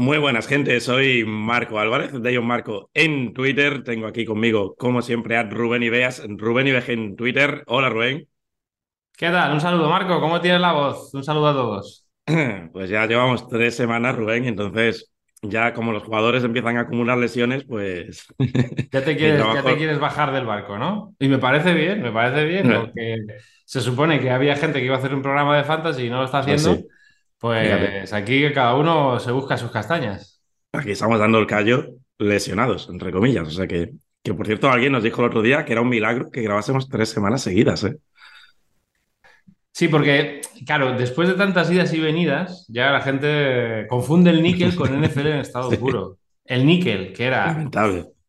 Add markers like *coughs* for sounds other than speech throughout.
Muy buenas, gente. Soy Marco Álvarez, de Ion Marco en Twitter. Tengo aquí conmigo, como siempre, a Rubén Ibeas, Rubén Ibeas en Twitter. Hola, Rubén. ¿Qué tal? Un saludo, Marco. ¿Cómo tienes la voz? Un saludo a todos. *clears throat* Pues ya llevamos tres semanas, Rubén, entonces ya como los jugadores empiezan a acumular lesiones, pues... *laughs* Ya te quieres, ya te quieres bajar del barco, ¿no? Y me parece bien, me parece bien, *laughs* porque se supone que había gente que iba a hacer un programa de fantasy y no lo está pues haciendo. Pues aquí cada uno se busca sus castañas. Aquí estamos dando el callo lesionados, entre comillas. O sea que, que por cierto, alguien nos dijo el otro día que era un milagro que grabásemos tres semanas seguidas, ¿eh? Sí, porque, claro, después de tantas idas y venidas, ya la gente confunde el níquel con NFL en estado *laughs* puro. El níquel, que era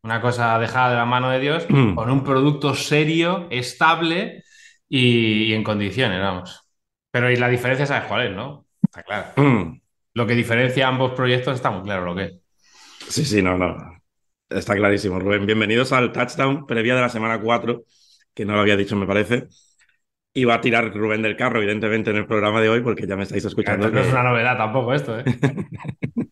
una cosa dejada de la mano de Dios, mm. con un producto serio, estable y, en condiciones, vamos. Pero y la diferencia, ¿sabes cuál es, no? Está claro. Mm. *clears throat* Lo que diferencia ambos proyectos está muy claro lo que es. Sí, sí, no, no. Está clarísimo, Rubén. Bienvenidos al touchdown previa de la semana 4, que no lo había dicho, me parece. Va a tirar Rubén del carro, evidentemente, en el programa de hoy, porque ya me estáis escuchando. No es una novedad tampoco esto, ¿eh? *laughs*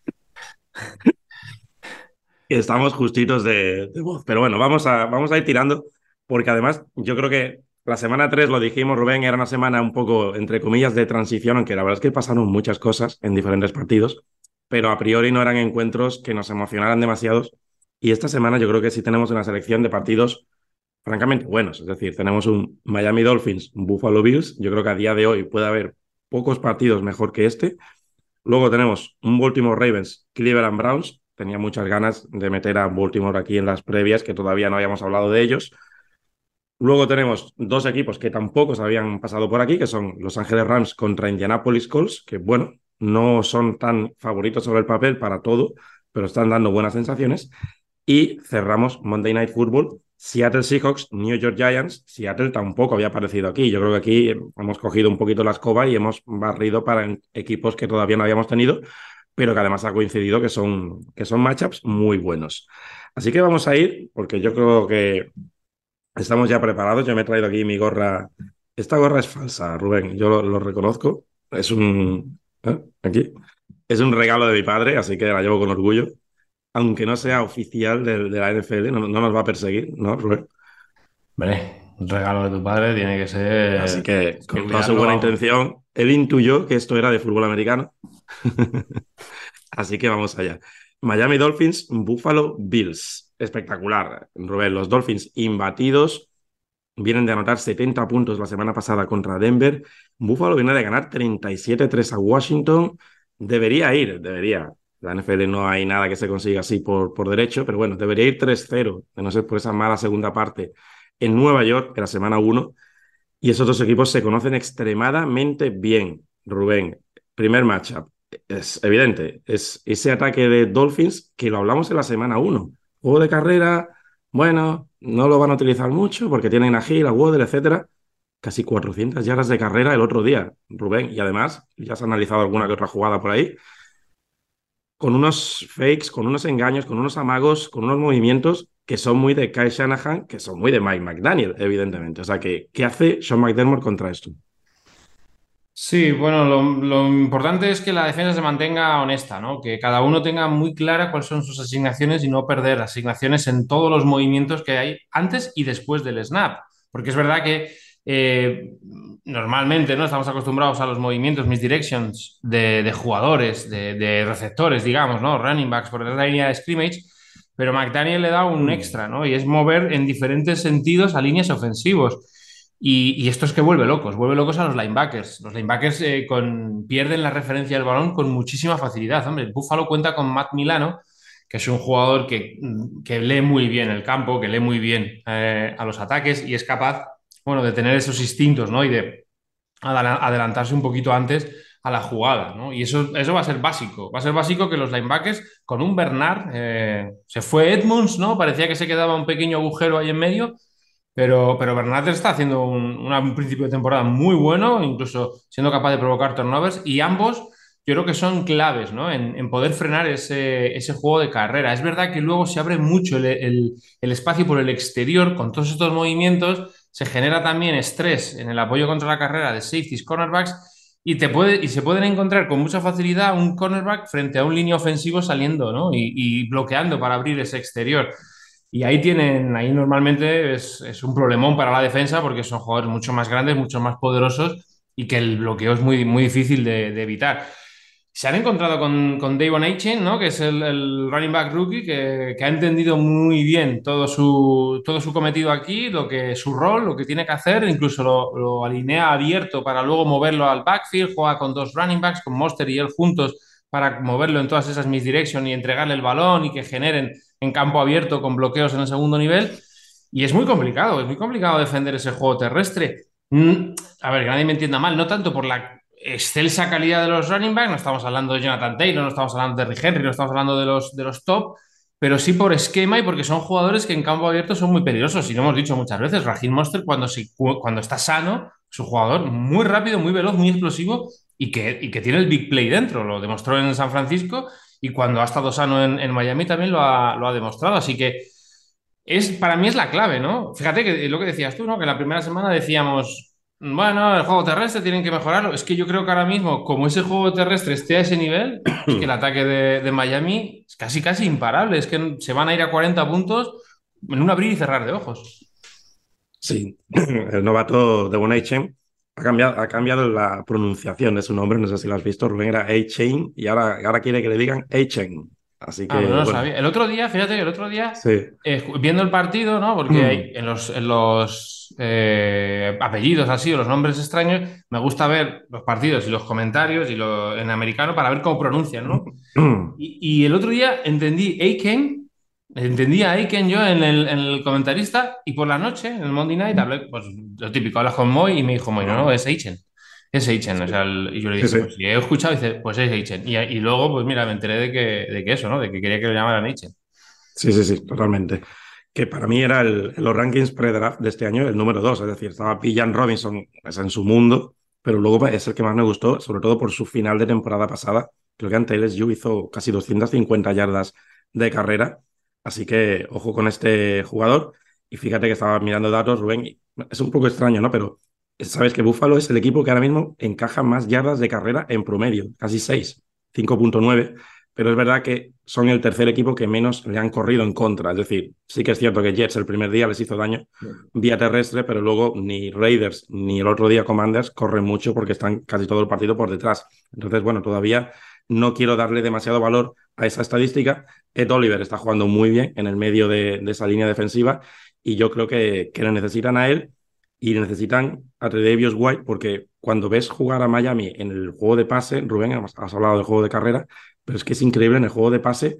Estamos justitos de, voz. Pero bueno, vamos a, vamos a ir tirando, porque además yo creo que la semana 3, lo dijimos, Rubén, era una semana un poco, entre comillas, de transición, aunque la verdad es que pasaron muchas cosas en diferentes partidos, pero a priori no eran encuentros que nos emocionaran demasiados. Y esta semana yo creo que sí tenemos una selección de partidos francamente buenos. Es decir, tenemos un Miami Dolphins, un Buffalo Bills. Yo creo que a día de hoy puede haber pocos partidos mejor que este. Luego tenemos un Baltimore Ravens, Cleveland Browns. Tenía muchas ganas de meter a Baltimore aquí en las previas, que todavía no habíamos hablado de ellos. Luego tenemos dos equipos que tampoco se habían pasado por aquí, que son Los Ángeles Rams contra Indianapolis Colts, que bueno, no son tan favoritos sobre el papel para todo, pero están dando buenas sensaciones. Y cerramos Monday Night Football, Seattle Seahawks, New York Giants. Seattle tampoco había aparecido aquí. Yo creo que aquí hemos cogido un poquito la escoba y hemos barrido para equipos que todavía no habíamos tenido, pero que además ha coincidido que son, que son matchups muy buenos. Así que vamos a ir, porque yo creo que Estamos ya preparados. Yo me he traído aquí mi gorra. Esta gorra es falsa, Rubén. Yo lo, reconozco. Es un. ¿eh? Aquí. Es un regalo de mi padre, así que la llevo con orgullo. Aunque no sea oficial de, la NFL, no, nos va a perseguir, ¿no, Rubén? Vale, un regalo de tu padre tiene que ser. Así que, con toda su buena intención, él intuyó que esto era de fútbol americano. *laughs* así que vamos allá. Miami Dolphins, Buffalo Bills espectacular, Rubén. Los Dolphins imbatidos. Vienen de anotar 70 puntos la semana pasada contra Denver. Buffalo viene de ganar 37-3 a Washington. Debería ir, debería. La NFL no hay nada que se consiga así por, por derecho, pero bueno, debería ir 3-0, de no ser por esa mala segunda parte en Nueva York, en la semana 1. Y esos dos equipos se conocen extremadamente bien, Rubén. Primer matchup, es evidente, es ese ataque de Dolphins que lo hablamos en la semana 1 Juego de carrera, bueno, no lo van a utilizar mucho porque tienen a Gil, a etcétera. Casi 400 yardas de carrera el otro día, Rubén. Y además, ya has analizado alguna que otra jugada por ahí. Con unos fakes, con unos engaños, con unos amagos, con unos movimientos que son muy de Kyle Shanahan, que son muy de Mike McDaniel, evidentemente. O sea, que, ¿qué hace Sean McDermott contra esto? Sí, bueno, lo, importante es que la defensa se mantenga honesta, ¿no? Que cada uno tenga muy clara cuáles son sus asignaciones y no perder asignaciones en todos los movimientos que hay antes y después del snap. Porque es verdad que eh, normalmente no estamos acostumbrados a los movimientos, mis directions de, jugadores, de, receptores, digamos, ¿no? Running backs por de la línea de scrimmage. Pero McDaniel le da un mm. extra, ¿no? Y es mover en diferentes sentidos a líneas ofensivos. Y, esto es que vuelve locos, vuelve locos a los linebackers. Los linebackers eh, pierden la referencia del balón con muchísima facilidad. Hombre, Buffalo cuenta con Matt Milano, que es un jugador que, que lee muy bien el campo, que lee muy bien eh, a los ataques y es capaz, bueno, de tener esos instintos, ¿no? Y de adelantarse un poquito antes a la jugada, ¿no? Y eso, eso va a ser básico. Va a ser básico que los linebackers, con un Bernard, eh, se fue Edmonds, ¿no? Parecía que se quedaba un pequeño agujero ahí en medio pero, pero está haciendo un, principio de temporada muy bueno, incluso siendo capaz de provocar turnovers, y ambos yo creo que son claves ¿no? en, poder frenar ese, juego de carrera. Es verdad que luego se abre mucho el, espacio por el exterior con todos estos movimientos, se genera también estrés en el apoyo contra la carrera de safeties, cornerbacks, y, se pueden encontrar con mucha facilidad un cornerback frente a un línea ofensivo saliendo y bloqueando para abrir ese exterior. Y ahí tienen, ahí normalmente es, es, un problemón para la defensa porque son jugadores mucho más grandes, mucho más poderosos y que el bloqueo es muy, muy difícil de, de evitar. Se han encontrado con, con Davon Aitchen, ¿no? que es el, el running back rookie, que, que, ha entendido muy bien todo su, todo su cometido aquí, lo que, su rol, lo que tiene que hacer, incluso lo, lo alinea abierto para luego moverlo al backfield, juega con dos running backs, con Monster y él juntos, para moverlo en todas esas misdirection y entregarle el balón y que generen en campo abierto con bloqueos en el segundo nivel. Y es muy complicado, es muy complicado defender ese juego terrestre. Mm, a ver, que nadie me entienda mal, no tanto por la excelsa calidad de los running backs, no estamos hablando de Jonathan Taylor, no estamos hablando de Rick Henry, no estamos hablando de los, de los top, pero sí por esquema y porque son jugadores que en campo abierto son muy peligrosos. Y lo hemos dicho muchas veces, Raheem Monster cuando, cuando está sano, es un jugador muy rápido, muy veloz, muy explosivo y que, y que tiene el big play dentro. Lo demostró en San Francisco y cuando ha estado sano en, en Miami también lo ha, lo ha, demostrado. Así que es, para mí es la clave, ¿no? Fíjate que lo que decías tú, ¿no? Que la primera semana decíamos, bueno, el juego terrestre tienen que mejorarlo. Es que yo creo que ahora mismo, como ese juego terrestre esté a ese nivel, *clears throat* es que el ataque de, de, Miami es casi, casi imparable. Es que se van a ir a 40 puntos en un abrir y cerrar de ojos. Sí, *clears throat* el novato de Bonaichen ha cambiado, ha cambiado la pronunciación de su nombre, no sé si lo has visto, Rubén era A-Chain y ahora, ahora quiere que le digan A-Chain. Así que. Ah, no lo bueno. sabía. El otro día, fíjate, el otro día, sí. eh, viendo el partido, ¿no? Porque mm. hay, en los, en los eh, apellidos así o los nombres extraños, me gusta ver los partidos y los comentarios y lo, en americano para ver cómo pronuncian, ¿no? Mm. y, y, el otro día entendí Aiken, entendí a Aiken yo en el, en el, comentarista y por la noche, en el Monday Night, hablé, pues lo típico, hablas con Moy y me dijo Moy, no, no, es Aiken. Es Eichen, sí. o sea, el, y yo le dije, sí, sí. pues si he escuchado, dice, pues es Eichen. Y, y, luego, pues mira, me enteré de que, de que eso, ¿no? De que quería que lo llamaran Eichen. Sí, sí, sí, totalmente. Que para mí era el, los rankings pre-draft de este año el número dos, es decir, estaba Pillan Robinson es en su mundo, pero luego es el que más me gustó, sobre todo por su final de temporada pasada. Creo que ante LSU hizo casi 250 yardas de carrera, así que ojo con este jugador. Y fíjate que estaba mirando datos, Rubén, es un poco extraño, ¿no? Pero sabes que Buffalo es el equipo que ahora mismo encaja más yardas de carrera en promedio, casi 6, 5.9, pero es verdad que son el tercer equipo que menos le han corrido en contra. Es decir, sí que es cierto que Jets el primer día les hizo daño vía terrestre, pero luego ni Raiders ni el otro día Commanders corren mucho porque están casi todo el partido por detrás. Entonces, bueno, todavía no quiero darle demasiado valor a esa estadística. Ed Oliver está jugando muy bien en el medio de, esa línea defensiva y yo creo que, que le necesitan a él y necesitan a Tredavious White porque cuando ves jugar a Miami en el juego de pase, Rubén, has hablado del juego de carrera, pero es que es increíble en el juego de pase,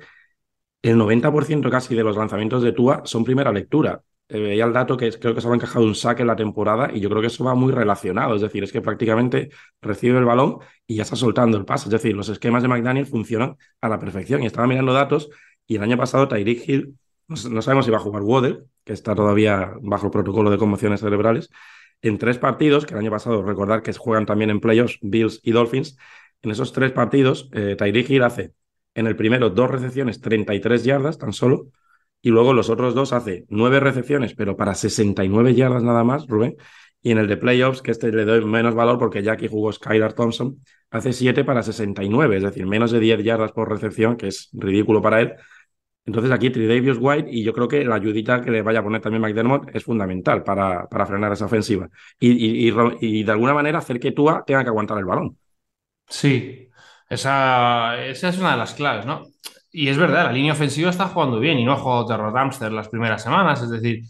el 90% casi de los lanzamientos de Tua son primera lectura. Eh, veía el dato que creo que se ha encajado un saque en la temporada y yo creo que eso va muy relacionado, es decir, es que prácticamente recibe el balón y ya está soltando el pase, es decir, los esquemas de McDaniel funcionan a la perfección. Y estaba mirando datos y el año pasado Tyreek Hill no sabemos si va a jugar Waddle, que está todavía bajo el protocolo de conmociones cerebrales, en tres partidos, que el año pasado recordar que juegan también en playoffs Bills y Dolphins, en esos tres partidos eh, Tyreek Hill hace en el primero dos recepciones, 33 yardas tan solo, y luego los otros dos hace nueve recepciones, pero para 69 yardas nada más, Rubén, y en el de playoffs, que este le doy menos valor porque ya aquí jugó Skylar Thompson, hace 7 para 69, es decir, menos de 10 yardas por recepción, que es ridículo para él, entonces aquí Tridavious White y yo creo que la ayudita que le vaya a poner también McDermott es fundamental para, para frenar esa ofensiva y, y, y, y, de alguna manera hacer que Tua tenga que aguantar el balón. Sí, esa, esa es una de las claves, ¿no? Y es verdad, la línea ofensiva está jugando bien y no ha jugado Terror Dumpster las primeras semanas, es decir,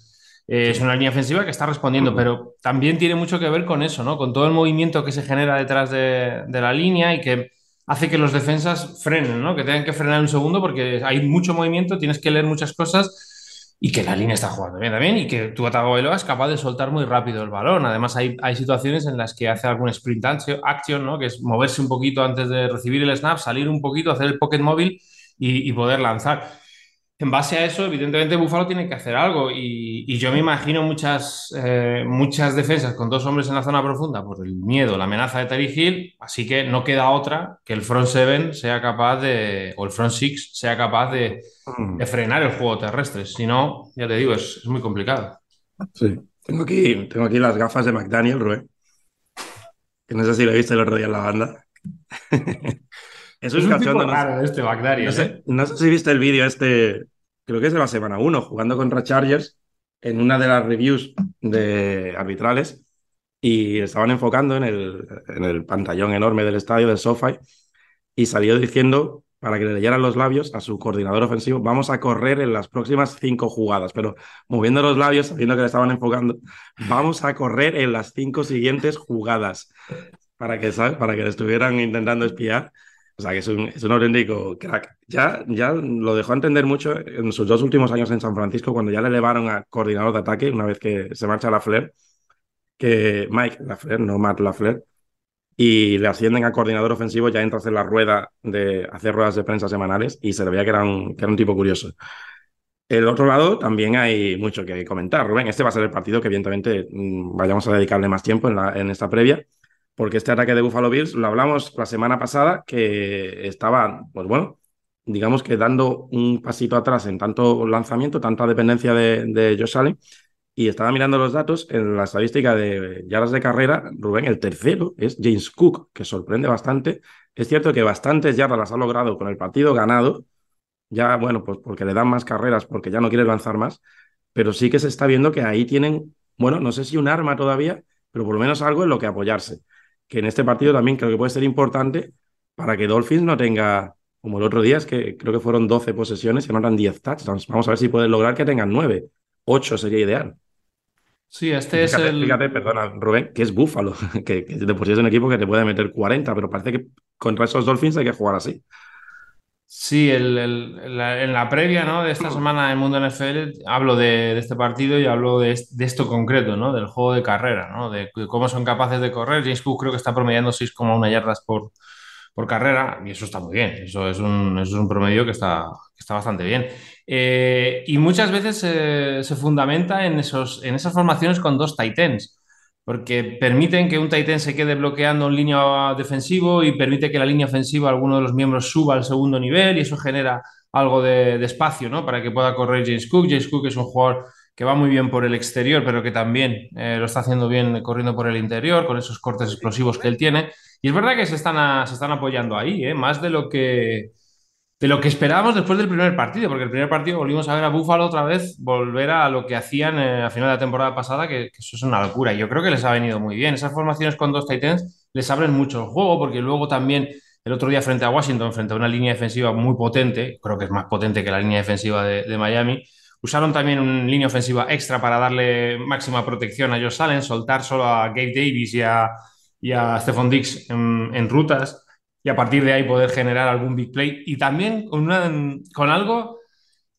eh, es una línea ofensiva que está respondiendo, pero también tiene mucho que ver con eso, ¿no? Con todo el movimiento que se genera detrás de, de la línea y que hace que los defensas frenen, ¿no? Que tengan que frenar un segundo porque hay mucho movimiento, tienes que leer muchas cosas y que la línea está jugando bien también y que tu Tagovailoa es capaz de soltar muy rápido el balón. Además, hay, hay situaciones en las que hace algún sprint action, ¿no? Que es moverse un poquito antes de recibir el snap, salir un poquito, hacer el pocket móvil y, y poder lanzar en base a eso, evidentemente Buffalo tiene que hacer algo y, y yo me imagino muchas, eh, muchas defensas con dos hombres en la zona profunda por el miedo, la amenaza de Terry Hill, así que no queda otra que el front seven sea capaz de, o el front six sea capaz de, de frenar el juego terrestre, si no, ya te digo, es, es, muy complicado. Sí, tengo aquí, tengo aquí las gafas de McDaniel, Rubén. que no sé si lo viste el otro día en la banda. *laughs* es un, cachondo, no, este no, sé, ¿eh? no sé si viste el vídeo este, creo que es de la semana 1, jugando contra Chargers en una de las reviews de arbitrales y estaban enfocando en el, en el pantallón enorme del estadio del SoFi y salió diciendo para que le leyeran los labios a su coordinador ofensivo, vamos a correr en las próximas cinco jugadas, pero moviendo los labios, sabiendo que le estaban enfocando, vamos a correr en las cinco siguientes jugadas, para que, Para que le estuvieran intentando espiar. O sea, que es un, es un auténtico crack. Ya, ya lo dejó entender mucho en sus dos últimos años en San Francisco, cuando ya le elevaron a coordinador de ataque, una vez que se marcha la Flair, que Mike Lafleur, no Matt Lafleur, y le ascienden a coordinador ofensivo, ya entra a hacer la rueda de hacer ruedas de prensa semanales y se le veía que era un, que era un tipo curioso. El otro lado también hay mucho que comentar, Rubén. Este va a ser el partido que evidentemente mm, vayamos a dedicarle más tiempo en, la, en esta previa, porque este ataque de Buffalo Bills lo hablamos la semana pasada, que estaba, pues bueno, digamos que dando un pasito atrás en tanto lanzamiento, tanta dependencia de, de Josh Allen, y estaba mirando los datos en la estadística de yardas de carrera, Rubén, el tercero es James Cook, que sorprende bastante. Es cierto que bastantes yardas las ha logrado con el partido ganado, ya, bueno, pues porque le dan más carreras, porque ya no quiere lanzar más, pero sí que se está viendo que ahí tienen, bueno, no sé si un arma todavía, pero por lo menos algo en lo que apoyarse. Que en este partido también creo que puede ser importante para que Dolphins no tenga, como el otro día, es que creo que fueron 12 posesiones y no eran 10 touchdowns. Vamos a ver si pueden lograr que tengan 9. 8 sería ideal. Sí, este es el. Fíjate, perdona, Rubén, que es Búfalo, *laughs* que, que, de por sí es un equipo que te puede meter 40, pero parece que contra esos Dolphins hay que jugar así. Sí, en la previa ¿no? de esta semana en Mundo NFL hablo de, este partido y hablo de, esto concreto, ¿no? del juego de carrera, ¿no? de, cómo son capaces de correr. James Cook creo que está promediando 6,1 yardas por, carrera y eso está muy bien. Eso es un, promedio que está, bastante bien. Eh, y muchas veces se fundamenta en, esos, en esas formaciones con dos Titans, porque permiten que un Titan se quede bloqueando en línea defensivo y permite que la línea ofensiva, alguno de los miembros suba al segundo nivel y eso genera algo de, espacio ¿no? para que pueda correr James Cook. James Cook es un jugador que va muy bien por el exterior, pero que también eh, lo está haciendo bien corriendo por el interior, con esos cortes explosivos que él tiene. Y es verdad que se están, apoyando ahí, ¿eh? más de lo que de lo que esperábamos después del primer partido, porque el primer partido volvimos a ver a Búfalo otra vez volver a lo que hacían eh, a final de la temporada pasada, que, eso es una locura. Yo creo que les ha venido muy bien. Esas formaciones con dos Titans les abren mucho el juego, porque luego también el otro día frente a Washington, frente a una línea defensiva muy potente, creo que es más potente que la línea defensiva de, Miami, usaron también una línea ofensiva extra para darle máxima protección a Josh Allen, soltar solo a Gabe Davis y a, y Stephon Dix en rutas y a partir de ahí poder generar algún big play y también con, con algo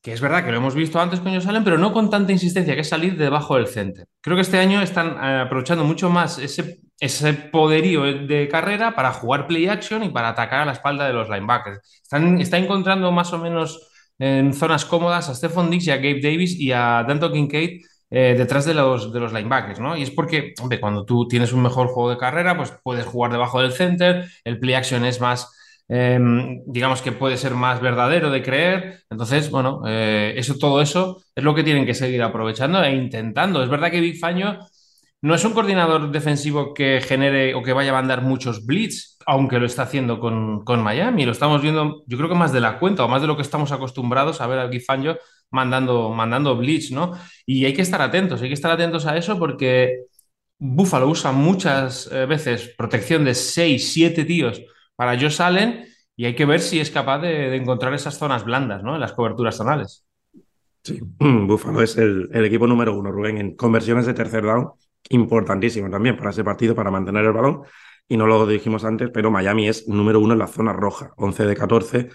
que es verdad que lo hemos visto antes con ellos salen, pero no con tanta insistencia, que es salir debajo del center. Creo que este año están eh, aprovechando mucho más ese, ese poderío de carrera para jugar play action y para atacar a la espalda de los linebackers. Están, está encontrando más o menos en zonas cómodas a Stephon Dix y a Gabe Davis y a Danto Kincaid eh, detrás de los, de los linebackers, ¿no? Y es porque, hombre, cuando tú tienes un mejor juego de carrera, pues puedes jugar debajo del center, el play action es más, em, digamos que puede ser más verdadero de creer. Entonces, bueno, eh, eso, todo eso es lo que tienen que seguir aprovechando e intentando. Es verdad que Big Faño no es un coordinador defensivo que genere o que vaya a mandar muchos blitz, aunque lo está haciendo con, con Miami. Lo estamos viendo, yo creo que más de la cuenta o más de lo que estamos acostumbrados a ver al Big Fangio mandando, mandando blitz, ¿no? Y hay que estar atentos, hay que estar atentos a eso porque Buffalo usa muchas eh, veces protección de 6, 7 tíos para Josh Allen y hay que ver si es capaz de, encontrar esas zonas blandas, ¿no? En las coberturas zonales. Sí, *clears throat* Buffalo es el, equipo número uno, Rubén, en conversiones de tercer down, importantísimo también para ese partido, para mantener el balón. Y no lo dijimos antes, pero Miami es número uno en la zona roja, 11 de 14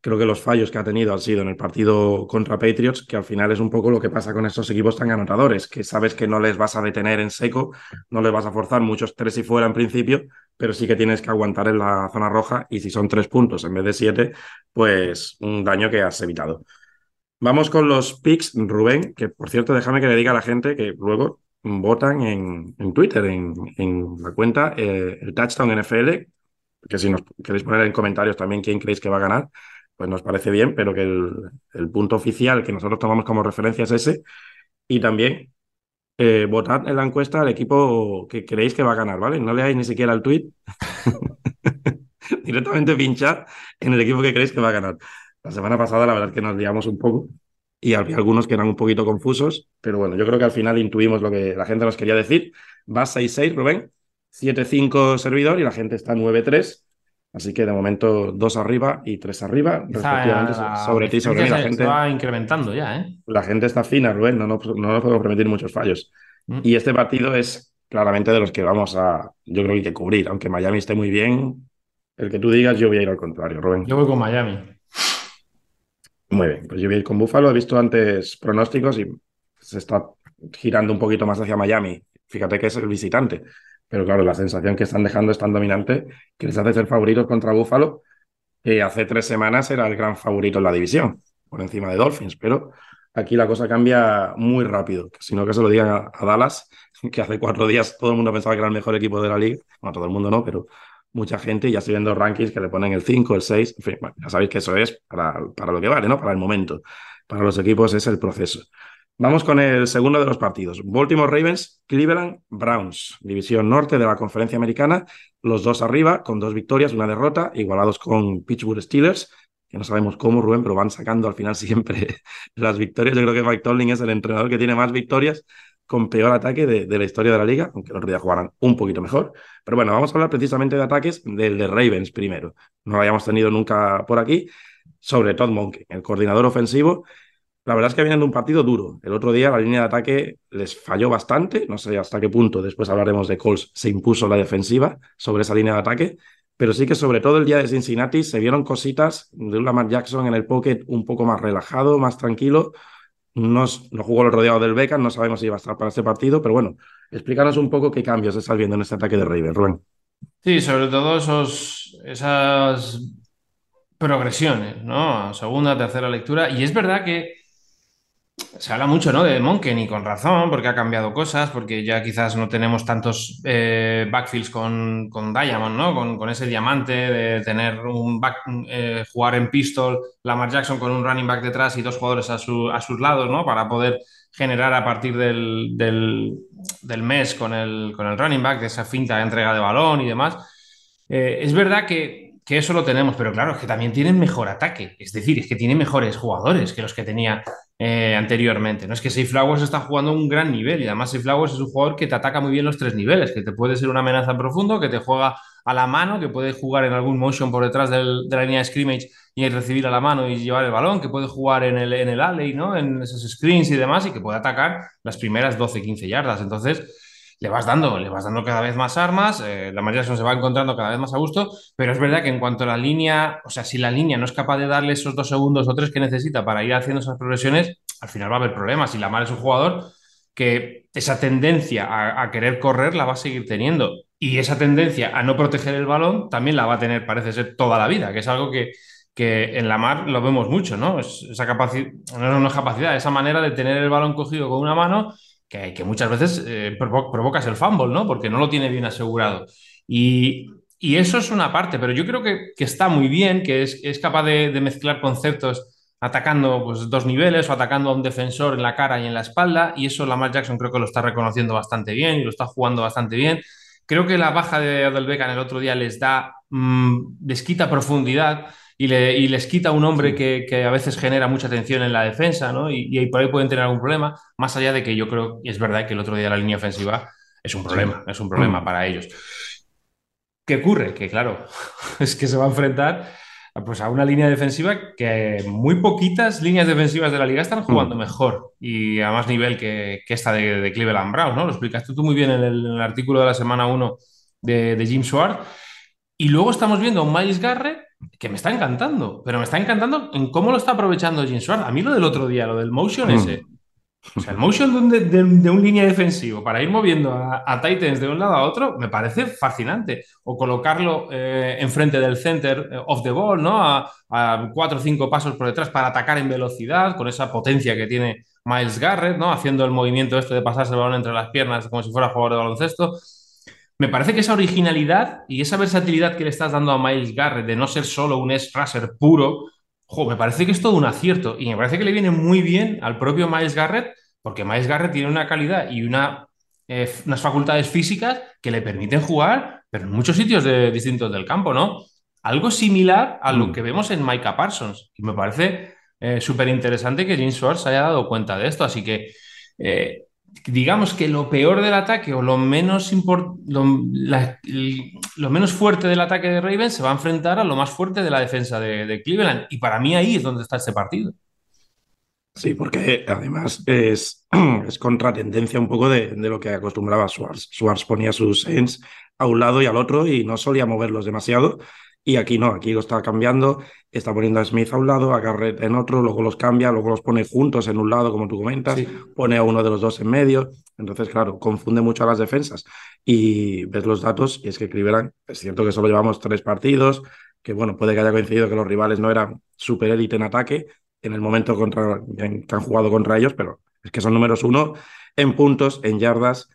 Creo que los fallos que ha tenido han sido en el partido contra Patriots, que al final es un poco lo que pasa con estos equipos tan anotadores, que sabes que no les vas a detener en seco, no les vas a forzar muchos tres y fuera en principio, pero sí que tienes que aguantar en la zona roja y si son tres puntos en vez de siete, pues un daño que has evitado. Vamos con los picks, Rubén, que por cierto, déjame que le diga a la gente que luego votan en, en Twitter, en, la cuenta, eh, el Touchdown NFL, que si nos queréis poner en comentarios también quién creéis que va a ganar, pues nos parece bien, pero que el, punto oficial que nosotros tomamos como referencia es ese. Y también eh, votad en la encuesta al equipo que creéis que va a ganar, ¿vale? No leáis ni siquiera el tweet. *laughs* Directamente pinchad en el equipo que creéis que va a ganar. La semana pasada la verdad es que nos liamos un poco y había algunos que eran un poquito confusos, pero bueno, yo creo que al final intuimos lo que la gente nos quería decir. Va 6-6, Rubén, 7-5 servidor y la gente está 9-3. Así que de momento dos arriba y tres arriba, respectivamente, sobre ti y sobre mí. La gente va incrementando ya, ¿eh? La gente está fina, Rubén, no, no, no nos podemos permitir muchos fallos. Mm. Y este partido es claramente de los que vamos a, yo creo que hay que cubrir, aunque Miami esté muy bien, el que tú digas, yo voy a ir al contrario, Rubén. Yo voy con Miami. Muy bien, pues yo voy a ir con Buffalo. He visto antes pronósticos y se está girando un poquito más hacia Miami. Fíjate que es el visitante. Pero claro, la sensación que están dejando es tan dominante que les hace ser favoritos contra Buffalo, que hace tres semanas era el gran favorito en la división, por encima de Dolphins. Pero aquí la cosa cambia muy rápido. Sino que se lo digan a, Dallas, *laughs* que hace cuatro días todo el mundo pensaba que era el mejor equipo de la liga. Bueno, todo el mundo no, pero mucha gente ya estoy viendo rankings que le ponen el 5, el 6, en fin, ya sabéis que eso es para, para lo que vale, ¿no? Para el momento. Para los equipos es el proceso. Vamos con el segundo de los partidos. Baltimore Ravens, Cleveland Browns, división norte de la conferencia americana. Los dos arriba, con dos victorias, una derrota, igualados con Pittsburgh Steelers, que no sabemos cómo, Rubén, pero van sacando al final *laughs* siempre las victorias. Yo creo que Mike Tomlin es el entrenador que tiene más victorias con peor ataque de, la historia de la liga, aunque los otro jugaran un poquito mejor. Pero bueno, vamos a hablar precisamente de ataques del de Ravens primero. No lo habíamos tenido nunca por aquí, sobre Todd Monk, el coordinador ofensivo. La verdad es que vienen de un partido duro. El otro día la línea de ataque les falló bastante. No sé hasta qué punto, después hablaremos de Colts, se impuso la defensiva sobre esa línea de ataque. Pero sí que sobre todo el día de Cincinnati se vieron cositas de un Lamar Jackson en el pocket un poco más relajado, más tranquilo no, jugó el otro del Beckham, no sabemos si va a estar para este partido, pero bueno, explícanos un poco qué cambios estás viendo en este ataque de Ravens, Rubén. Sí, sobre todo esos, esas progresiones, ¿no? Segunda, tercera lectura. Y es verdad que se habla mucho, ¿no? De Monken y con razón, porque ha cambiado cosas, porque ya quizás no tenemos tantos eh, backfields con, con, Diamond, ¿no? Con, ese diamante de tener un back, eh, jugar en pistol, Lamar Jackson con un running back detrás y dos jugadores a, su, a sus lados, ¿no? Para poder generar a partir del, del, mes con el, con el running back, de esa finta de entrega de balón y demás. Eh, es verdad que que eso lo tenemos, pero claro, es que también tienen mejor ataque. Es decir, es que tiene mejores jugadores que los que tenía eh, anteriormente. No es que Safe Flowers está jugando un gran nivel y además Safe Flowers es un jugador que te ataca muy bien los tres niveles, que te puede ser una amenaza profundo, que te juega a la mano, que puede jugar en algún motion por detrás de la línea de scrimmage y recibir a la mano y llevar el balón, que puede jugar en el, en el alley, ¿no? En esos screens y demás y que puede atacar las primeras 12, 15 yardas. Entonces, le vas dando, le vas dando cada vez más armas, eh, la mayoría se va encontrando cada vez más a gusto, pero es verdad que en cuanto a la línea, o sea, si la línea no es capaz de darle esos dos segundos o tres que necesita para ir haciendo esas progresiones, al final va a haber problemas. Y Lamar es un jugador que esa tendencia a, querer correr la va a seguir teniendo. Y esa tendencia a no proteger el balón también la va a tener, parece ser, toda la vida, que es algo que, que en la mar lo vemos mucho, ¿no? esa capacidad, no es capacidad, esa manera de tener el balón cogido con una mano que, muchas veces eh, provocas el fumble, ¿no? Porque no lo tiene bien asegurado. Y, eso es una parte, pero yo creo que, está muy bien, que es, capaz de, mezclar conceptos atacando pues, dos niveles o atacando a un defensor en la cara y en la espalda, y eso Lamar Jackson creo que lo está reconociendo bastante bien y lo está jugando bastante bien. Creo que la baja de Odell Beckham el otro día les da, mmm, les quita profundidad y, les quita un hombre que, a veces genera mucha tensión en la defensa, ¿no? Y, y, por ahí pueden tener algún problema, más allá de que yo creo, y es verdad que el otro día la línea ofensiva es un problema, es un problema para ellos. ¿Qué ocurre? Que claro, *laughs* es que se va a enfrentar pues, a una línea defensiva que muy poquitas líneas defensivas de la liga están jugando mm. mejor y a más nivel que, esta de, Cleveland Brown, ¿no? Lo explicaste tú muy bien en el, artículo de la semana 1 de, de Jim Schwartz. Y luego estamos viendo a un Miles Garrett que me está encantando, pero me está encantando en cómo lo está aprovechando Jim Schwartz. A mí lo del otro día, lo del motion mm. ese. O sea, el motion de, de, un línea defensivo para ir moviendo a, Titans de un lado a otro me parece fascinante. O colocarlo eh, enfrente del center eh, of the ball, ¿no? A, a, cuatro o cinco pasos por detrás para atacar en velocidad, con esa potencia que tiene Miles Garrett, ¿no? Haciendo el movimiento este de pasarse el balón entre las piernas como si fuera jugador de baloncesto me parece que esa originalidad y esa versatilidad que le estás dando a Miles Garrett de no ser solo un S-Raser puro, me parece que es todo un acierto y me parece que le viene muy bien al propio Miles Garrett porque Miles Garrett tiene una calidad y una, eh, unas facultades físicas que le permiten jugar, pero en muchos sitios de, distintos del campo, ¿no? Algo similar a lo Mm. que vemos en Micah Parsons. Y me parece eh, súper interesante que Jim Schwartz haya dado cuenta de esto. Así que eh, digamos que lo peor del ataque o lo menos, lo, menos fuerte del ataque de Ravens se va a enfrentar a lo más fuerte de la defensa de, Cleveland. Y para mí ahí es donde está este partido. Sí, porque además es, *clears throat* es contratendencia un poco de, lo que acostumbraba Schwartz. Schwartz ponía sus Saints a un lado y al otro y no solía moverlos demasiado. Y aquí no, aquí lo está cambiando, está poniendo a Smith a un lado, a Garrett en otro, luego los cambia, luego los pone juntos en un lado, como tú comentas, Sí. pone a uno de los dos en medio. Entonces, claro, confunde mucho a las defensas. Y ves los datos, y es que Cleveland, es cierto que solo llevamos tres partidos, que bueno, puede que haya coincidido que los rivales no eran super élite en ataque en el momento contra, en que han jugado contra ellos, pero es que son números uno en puntos, en yardas,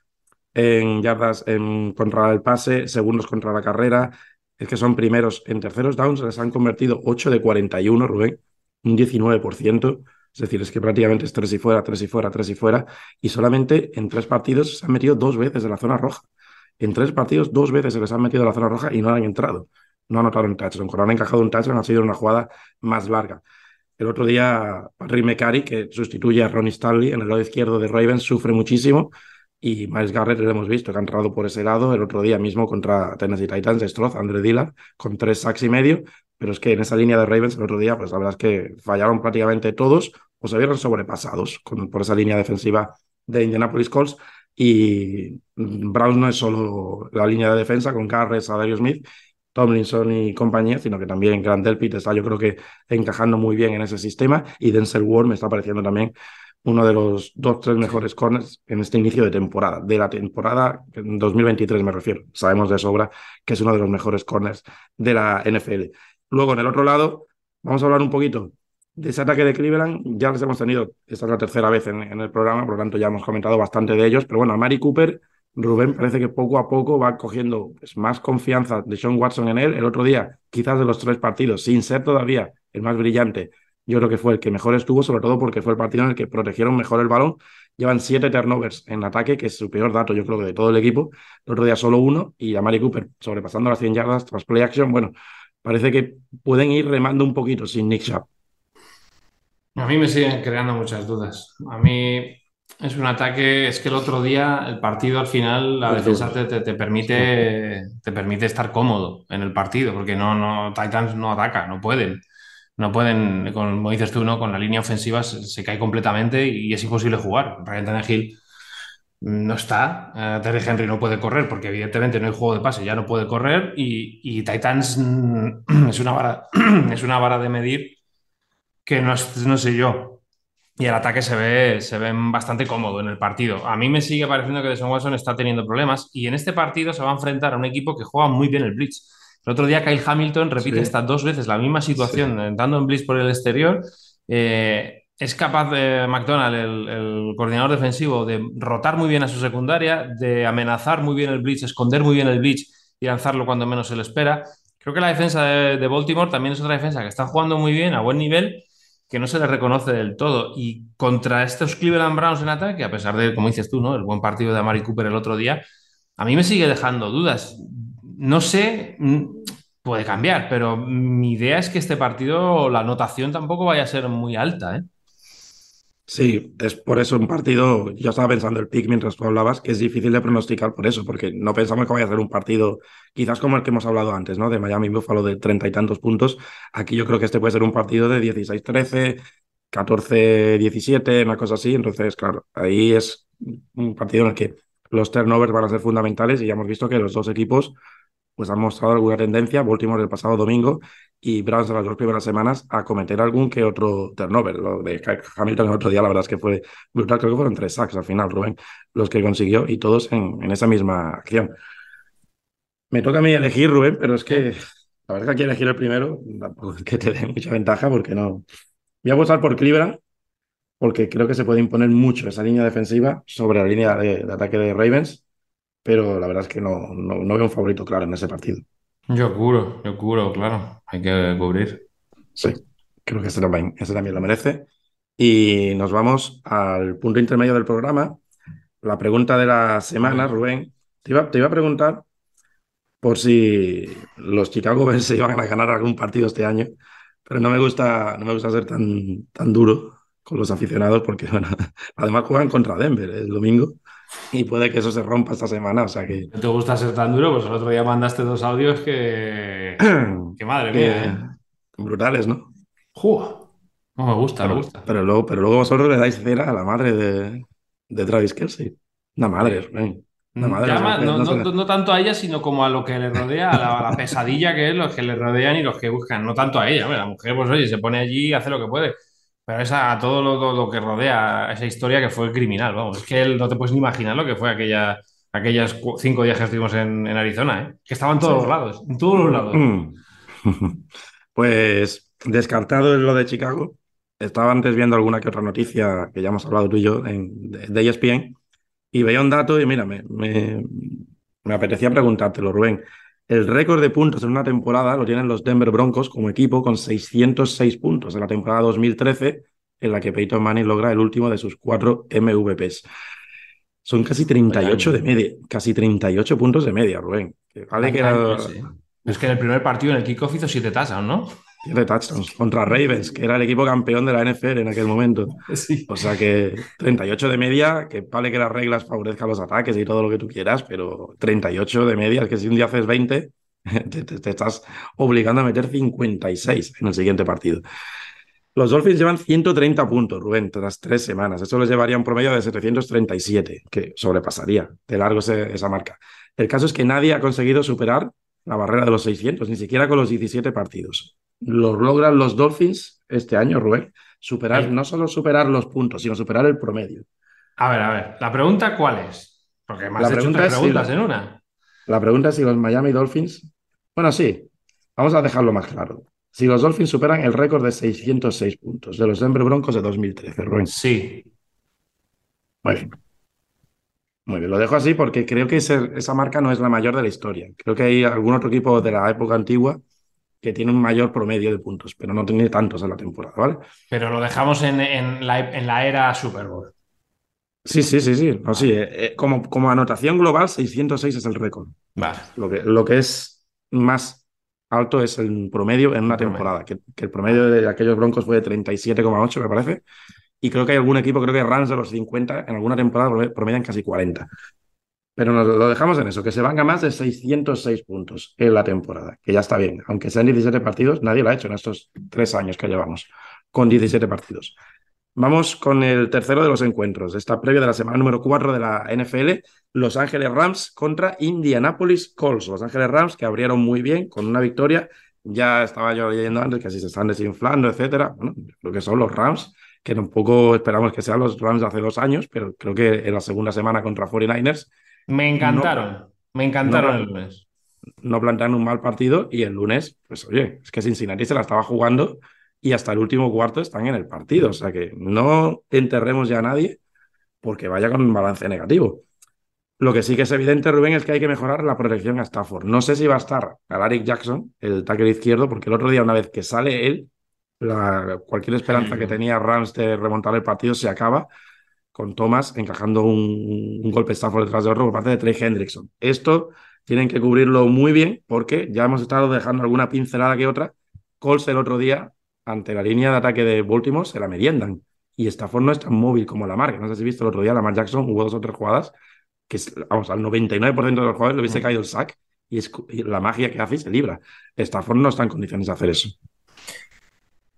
en yardas en, contra el pase, segundos contra la carrera. Es que son primeros en terceros downs, les han convertido 8 de 41, Rubén, un 19%. Es decir, es que prácticamente es tres y fuera, tres y fuera, tres y fuera. Y solamente en tres partidos se han metido dos veces en la zona roja. En tres partidos, dos veces se les han metido en la zona roja y no han entrado. No anotaron touchdown. Cuando han encajado un touchdown ha sido una jugada más larga. El otro día, Patrick McCarry, que sustituye a Ronnie Stanley en el lado izquierdo de Ravens, sufre muchísimo. Y Miles Garrett lo hemos visto, que ha entrado por ese lado. El otro día mismo contra Tennessee Titans, destroza a Andre Dillard con tres sacks y medio. Pero es que en esa línea de Ravens el otro día, pues la verdad es que fallaron prácticamente todos o se vieron sobrepasados por esa línea defensiva de Indianapolis Colts. Y Browns no es solo la línea de defensa con Garrett, Sadario Smith, Tomlinson y compañía, sino que también Grant Delpit está, yo creo que encajando muy bien en ese sistema. Y Denzel Ward me está pareciendo también uno de los dos, tres mejores corners en este inicio de temporada, de la temporada en 2023 me refiero. Sabemos de sobra que es uno de los mejores corners de la NFL. Luego, en el otro lado, vamos a hablar un poquito de ese ataque de Cleveland. Ya les hemos tenido, esta es la tercera vez en, en el programa, por lo tanto ya hemos comentado bastante de ellos, pero bueno, a Mari Cooper, Rubén parece que poco a poco va cogiendo pues, más confianza de Sean Watson en él. El otro día, quizás de los tres partidos, sin ser todavía el más brillante, yo creo que fue el que mejor estuvo, sobre todo porque fue el partido en el que protegieron mejor el balón. Llevan siete turnovers en ataque, que es su peor dato, yo creo que de todo el equipo. El otro día solo uno, y a Mari Cooper sobrepasando las 100 yardas tras play action. Bueno, parece que pueden ir remando un poquito sin Nick Chubb. A mí me siguen creando muchas dudas. A mí es un ataque, es que el otro día, el partido al final, la defensa te- te permite, te permite estar cómodo en el partido, porque no, no, Titans no ataca, no pueden. No pueden, como dices tú, ¿no? Con la línea ofensiva se, cae completamente y es imposible jugar. Ryan Tannehill no está. Eh, Terry Henry no puede correr porque evidentemente no hay juego de pase, ya no puede correr y, Titans mm, *clears throat* es una vara, *clears throat* es una vara de medir que no, no sé yo. Y el ataque se ve, se ve bastante cómodo en el partido. A mí me sigue pareciendo que Deshaun Watson está teniendo problemas y en este partido se va a enfrentar a un equipo que juega muy bien el blitz. El otro día Kyle Hamilton repite Sí. hasta dos veces la misma situación, entrando en blitz por el exterior. Eh, es capaz de McDonald, el, el coordinador defensivo, de rotar muy bien a su secundaria, de amenazar muy bien el blitz, esconder muy bien el blitz y lanzarlo cuando menos se lo espera. Creo que la defensa de, de Baltimore también es otra defensa que está jugando muy bien, a buen nivel, que no se le reconoce del todo. Y contra estos Cleveland Browns en ataque, a pesar de, como dices tú, ¿no? el buen partido de Amari Cooper el otro día, a mí me sigue dejando dudas. No sé, mm, puede cambiar, pero mi idea es que este partido, la anotación tampoco vaya a ser muy alta, ¿eh? Sí, es por eso un partido, yo estaba pensando el pick mientras tú hablabas, que es difícil de pronosticar por eso, porque no pensamos que vaya a ser un partido quizás como el que hemos hablado antes, ¿no? De Miami Buffalo de treinta y tantos puntos. Aquí yo creo que este puede ser un partido de 16-13, 14-17, una cosa así. Entonces, claro, ahí es un partido en el que los turnovers van a ser fundamentales y ya hemos visto que los dos equipos pues han mostrado alguna tendencia, Baltimore el pasado domingo y Browns en las dos primeras semanas a cometer algún que otro turnover. Lo de Hamilton el otro día, la verdad es que fue brutal, creo que fueron tres sacks al final, Rubén, los que consiguió y todos en, en esa misma acción. Me toca a mí elegir, Rubén, pero es que la verdad que aquí elegir el primero, es que te dé mucha ventaja porque no. Voy a apostar por Cleveland porque creo que se puede imponer mucho esa línea defensiva sobre la línea de ataque de Ravens, pero la verdad es que no, no, no veo un favorito claro en ese partido. Yo cubro, yo cubro, claro, hay que cubrir. Sí, creo que este también, este también lo merece. Y nos vamos al punto intermedio del programa. La pregunta de la semana, Rubén. Te iba, te iba a preguntar por si los Chicago Bears se iban a ganar algún partido este año, pero no me gusta, no me gusta ser tan, tan duro con los aficionados porque, bueno, *laughs* además juegan contra Denver el domingo y puede que eso se rompa esta semana, o sea que... ¿No te gusta ser tan duro? Pues el otro día mandaste dos audios que... *clears throat* que madre mía, ¿eh? Brutales, ¿no? No me gusta, pero, me gusta. Pero luego, pero luego vosotros le dais cera a la madre de, de Travis Kelsey. Una madre. Una madre. Ya, no, tanto a ella, sino como a lo que le rodea, a la, a la pesadilla que es, los que le rodean y los que buscan. No tanto a ella, la mujer, pues oye, se pone allí y hace lo que puede. Pero es a todo lo, que rodea a esa historia que fue criminal, vamos. Es que él no te puedes ni imaginar lo que fue aquella, aquellas cinco días que estuvimos en, en Arizona, ¿eh? Que estaban en todos Sí. los lados, en todos los lados. Mm. *laughs* Pues descartado en lo de Chicago, estaba antes viendo alguna que otra noticia que ya hemos hablado tú y yo en, de, de ESPN y veía un dato y mira, me, me, me apetecía preguntártelo, Rubén. El récord de puntos en una temporada lo tienen los Denver Broncos como equipo con 606 puntos en la temporada 2013 en la que Peyton Manning logra el último de sus cuatro MVPs. Son casi 38 de media, casi 38 puntos de media, Rubén. Vale que era. Es que en el primer partido, en el kickoff, hizo siete touchdowns, ¿no? Tiene touchdowns contra Ravens, que era el equipo campeón de la NFL en aquel momento. *laughs* Sí. O sea que 38 de media, que vale que las reglas favorezcan los ataques y todo lo que tú quieras, pero 38 de media, es que si un día haces 20, *laughs* te, te- te estás obligando a meter 56 en el siguiente partido. Los Dolphins llevan 130 puntos, Rubén, tras tres semanas. Eso les llevaría un promedio de 737, que sobrepasaría de largo esa marca. El caso es que nadie ha conseguido superar la barrera de los 600, ni siquiera con los 17 partidos. Lo logran los Dolphins este año, Rubén, superar, Sí. no solo superar los puntos, sino superar el promedio. A ver, a ver, la pregunta ¿cuál es? Porque me has La hecho pregunta tres si- preguntas en una. La pregunta es si los Miami Dolphins, bueno, sí, vamos a dejarlo más claro. Si los Dolphins superan el récord de 606 puntos de los Denver Broncos de 2013, Rubén. Sí. Muy bien. Muy bien, lo dejo así porque creo que ese- esa marca no es la mayor de la historia. Creo que hay algún otro equipo de la época antigua que tiene un mayor promedio de puntos, pero no tiene tantos en la temporada, ¿vale? Pero lo dejamos en, en la, en la era Super Bowl. Sí, sí, sí, sí. No, sí, eh, eh, como, como anotación global, 606 es el récord. Vale. Lo que, lo que es más alto es el promedio en una temporada, que, que el promedio de aquellos Broncos fue de 37,8, me parece. Y creo que hay algún equipo, creo que Rams de los 50, en alguna temporada prome- promedian casi 40. Pero nos lo dejamos en eso, que se venga más de 606 puntos en la temporada, que ya está bien. Aunque sean 17 partidos, nadie lo ha hecho en estos tres años que llevamos, con 17 partidos. Vamos con el tercero de los encuentros, esta previa de la semana número 4 de la NFL, Los Ángeles Rams contra Indianapolis Colts. Los Ángeles Rams que abrieron muy bien con una victoria. Ya estaba yo leyendo antes que si se están desinflando, etcétera. Bueno, lo que son los Rams, que tampoco esperamos que sean los Rams de hace dos años, pero creo que en la segunda semana contra 49ers Me encantaron. me encantaron no. el lunes. no plantean un mal partido y el lunes, pues oye, es que Cincinnati se la estaba jugando y hasta el último cuarto están en el partido. O sea que no enterremos ya a nadie porque vaya con un balance negativo. Lo que sí que es evidente, Rubén, es que hay que mejorar la protección a Stafford. No sé si va a estar Alaric Jackson, el tackle izquierdo, porque el otro día, una vez que sale él, la, cualquier esperanza que tenía Rams de remontar el partido se acaba con Thomas encajando un, un golpe Stafford detrás de otro por parte de Trey Hendrickson. Esto tienen que cubrirlo muy bien porque ya hemos estado dejando alguna pincelada que otra. Colts el otro día, ante la línea de ataque de Baltimore, se la meriendan. Y Stafford no es tan móvil como la marca. No sé si viste el otro día, Lamar Jackson hubo dos o tres jugadas que, vamos, al 99% de los jugadores le hubiese Mm. caído el sack y, es, y la magia que hace y se libra. Stafford no está en condiciones de hacer eso.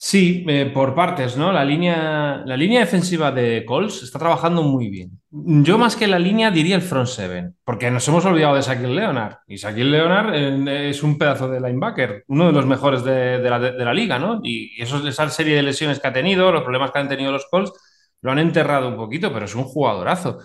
Sí, eh, por partes, ¿no? La línea, la línea defensiva de Colts está trabajando muy bien. Yo más que la línea diría el front seven, porque nos hemos olvidado de Shaquille Leonard. Y Shaquille Leonard eh, es un pedazo de linebacker, uno de los mejores de, la, liga, ¿no? Y eso, esa serie de lesiones que ha tenido, los problemas que han tenido los Colts, lo han enterrado un poquito, pero es un jugadorazo.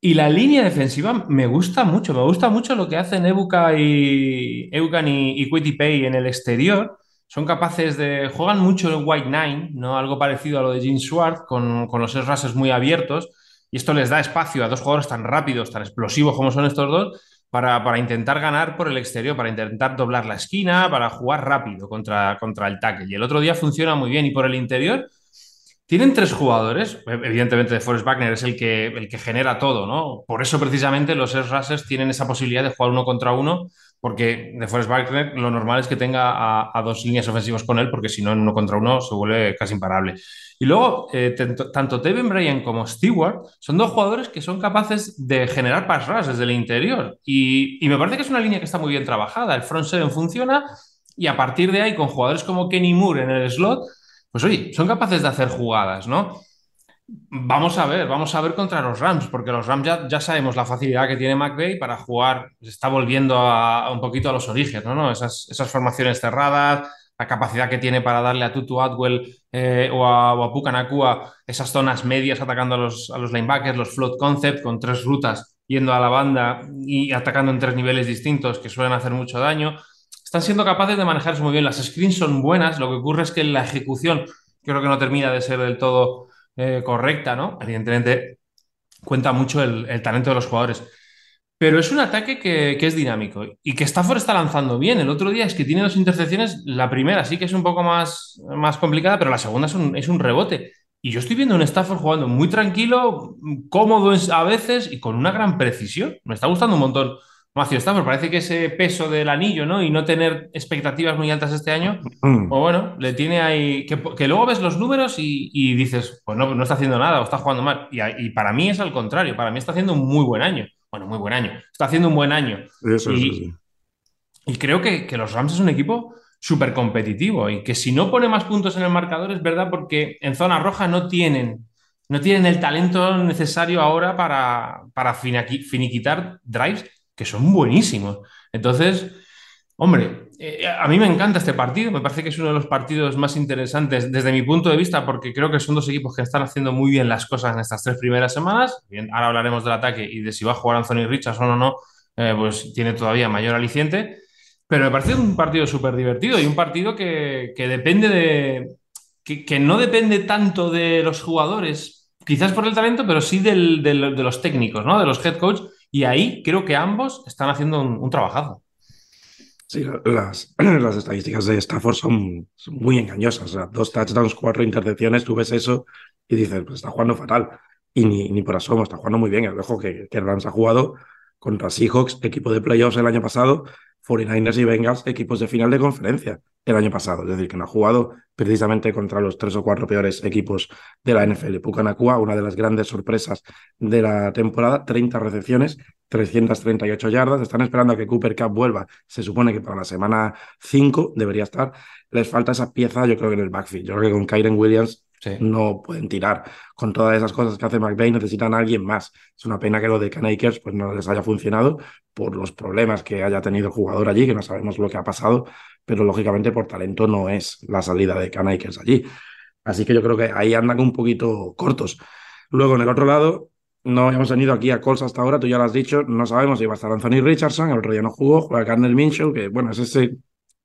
Y la línea defensiva me gusta mucho, me gusta mucho lo que hacen Ebuka y, Eucan y, y en el exterior son capaces de. Juegan mucho el White Nine, ¿no? Algo parecido a lo de Gene Schwartz, con, con los rushers muy abiertos. Y esto les da espacio a dos jugadores tan rápidos, tan explosivos como son estos dos, para, para intentar ganar por el exterior, para intentar doblar la esquina, para jugar rápido contra, contra el tackle. Y el otro día funciona muy bien. Y por el interior, tienen tres jugadores. Evidentemente, Forrest Wagner es el que, el que genera todo, ¿no? Por eso, precisamente, los S-Rushers tienen esa posibilidad de jugar uno contra uno, porque de Forrest Wagner lo normal es que tenga a, dos líneas ofensivas con él, porque si no, en uno contra uno se vuelve casi imparable. Y luego, eh, tanto Tevin Bryan como Stewart son dos jugadores que son capaces de generar pass rush desde el interior. Y, y me parece que es una línea que está muy bien trabajada. El front seven funciona y a partir de ahí, con jugadores como Kenny Moore en el slot, pues oye, son capaces de hacer jugadas, ¿no? Vamos a ver, vamos a ver contra los Rams, porque los Rams ya, ya sabemos la facilidad que tiene McVeigh para jugar, está volviendo a, un poquito a los orígenes, ¿no? Esas, esas, formaciones cerradas, la capacidad que tiene para darle a Tutu Atwell eh, o a, o Pukanakua esas zonas medias atacando a los, a los linebackers, los float concept con tres rutas yendo a la banda y atacando en tres niveles distintos que suelen hacer mucho daño están siendo capaces de manejarse muy bien. Las screens son buenas, lo que ocurre es que la ejecución creo que no termina de ser del todo eh, correcta, ¿no? Evidentemente cuenta mucho el, talento de los jugadores. Pero es un ataque que, es dinámico y que Stafford está lanzando bien. El otro día es que tiene dos intercepciones. La primera sí que es un poco más, más complicada, pero la segunda es un, es un rebote. Y yo estoy viendo un Stafford jugando muy tranquilo, cómodo a veces y con una gran precisión. Me está gustando un montón Macio Stafford, parece que ese peso del anillo, ¿no? Y no tener expectativas muy altas este año, mm. o bueno, le tiene ahí. Que, luego ves los números y, dices, pues no, no, está haciendo nada o está jugando mal. Y, para mí es al contrario, para mí está haciendo un muy buen año. Bueno, muy buen año. Está haciendo un buen año. y, y creo que, que, los Rams es un equipo súper competitivo y que si no pone más puntos en el marcador es verdad porque en zona roja no tienen, no tienen el talento necesario ahora para, para finiquitar drives que son buenísimos. Entonces, hombre, eh, a mí me encanta este partido, me parece que es uno de los partidos más interesantes desde mi punto de vista, porque creo que son dos equipos que están haciendo muy bien las cosas en estas tres primeras semanas. Bien, ahora hablaremos del ataque y de si va a jugar Anthony Richardson o no, eh, pues tiene todavía mayor aliciente. Pero me parece un partido súper divertido y un partido que, depende de. Que, no depende tanto de los jugadores, quizás por el talento, pero sí de los técnicos, ¿no? De los head coach, y ahí creo que ambos están haciendo un, trabajazo. Sí, las, *clears throat* las, estadísticas de Stafford son, muy engañosas. Dos touchdowns, cuatro intercepciones, tú ves eso y dices, pues está jugando fatal. Y ni, ni por asomo, está jugando muy bien. El ojo que, que Rams ha jugado contra Seahawks, equipo de playoffs el año pasado, 49ers y Bengals, equipos de final de conferencia el año pasado. Es decir, que no ha jugado precisamente contra los tres o cuatro peores equipos de la NFL. Pucanacua, una de las grandes sorpresas de la temporada, 30 recepciones, 338 yardas. Están esperando a que Cooper Cup vuelva. Se supone que para la semana 5 debería estar. Les falta esa pieza, yo creo que en el backfield. Yo creo que con Kyren Williams no pueden tirar. Con todas esas cosas que hace McVeigh necesitan a alguien más. Es una pena que lo de Canakers pues, no les haya funcionado por los problemas que haya tenido el jugador allí, que no sabemos lo que ha pasado, pero lógicamente por talento no es la salida de Canakers allí. Así que yo creo que ahí andan un poquito cortos. Luego, en el otro lado, no hemos tenido aquí a Colts hasta ahora, tú ya lo has dicho, no sabemos si va a estar Anthony Richardson, el otro día no jugó, juega Carnel Minshew, que bueno, es ese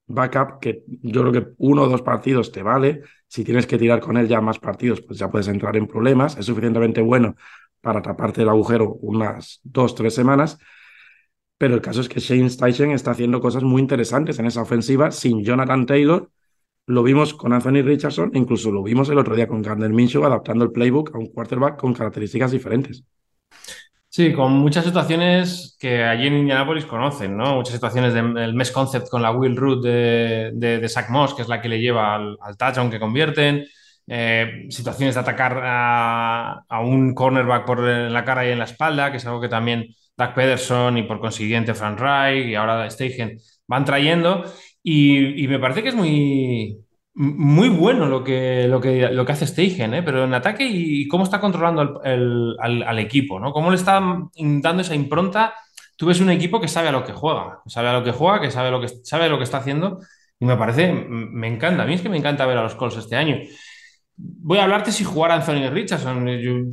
backup que yo creo que uno o dos partidos te vale. Si tienes que tirar con él ya más partidos, pues ya puedes entrar en problemas. Es suficientemente bueno para taparte el agujero unas dos, tres semanas. Pero el caso es que Shane Steichen está haciendo cosas muy interesantes en esa ofensiva sin Jonathan Taylor. Lo vimos con Anthony Richardson, incluso lo vimos el otro día con Gardner Minshew adaptando el playbook a un quarterback con características diferentes. Sí, con muchas situaciones que allí en Indianapolis conocen, ¿no? Muchas situaciones del mes concept con la wheel root de, de, Zach Moss, que es la que le lleva al, al touchdown que convierten. Eh, situaciones de atacar a, un cornerback por la cara y en la espalda, que es algo que también Doug Pederson y por consiguiente Frank Reich y ahora Steichen van trayendo. y me parece que es muy, muy bueno lo que, lo que, lo que hace Steichen, ¿eh? pero en ataque y cómo está controlando al, equipo, ¿no? Cómo le está dando esa impronta. Tú ves un equipo que sabe a lo que juega, sabe a lo que juega, que sabe lo que, sabe lo que está haciendo y me parece, me encanta. A mí es que me encanta ver a los Colts este año voy a hablarte si jugará Anthony Richardson.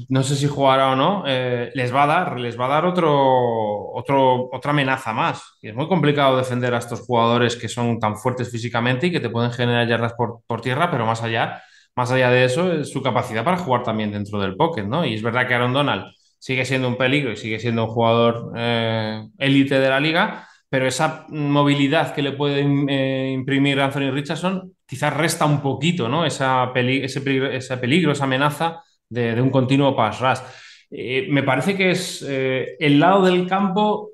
no sé si jugará o no. Eh, les va a dar, les va a dar otro, otro, otra amenaza más. Y es muy complicado defender a estos jugadores que son tan fuertes físicamente y que te pueden generar yardas por, por tierra, pero más allá, más allá de eso, es su capacidad para jugar también dentro del pocket, ¿no? Y es verdad que Aaron Donald sigue siendo un peligro y sigue siendo un jugador eh, élite de la liga, pero esa movilidad que le puede eh, imprimir Anthony Richardson quizás resta un poquito, ¿no? Esa ese, peligro, esa amenaza de, un continuo pass rush. Eh, me parece que es eh, el lado del campo,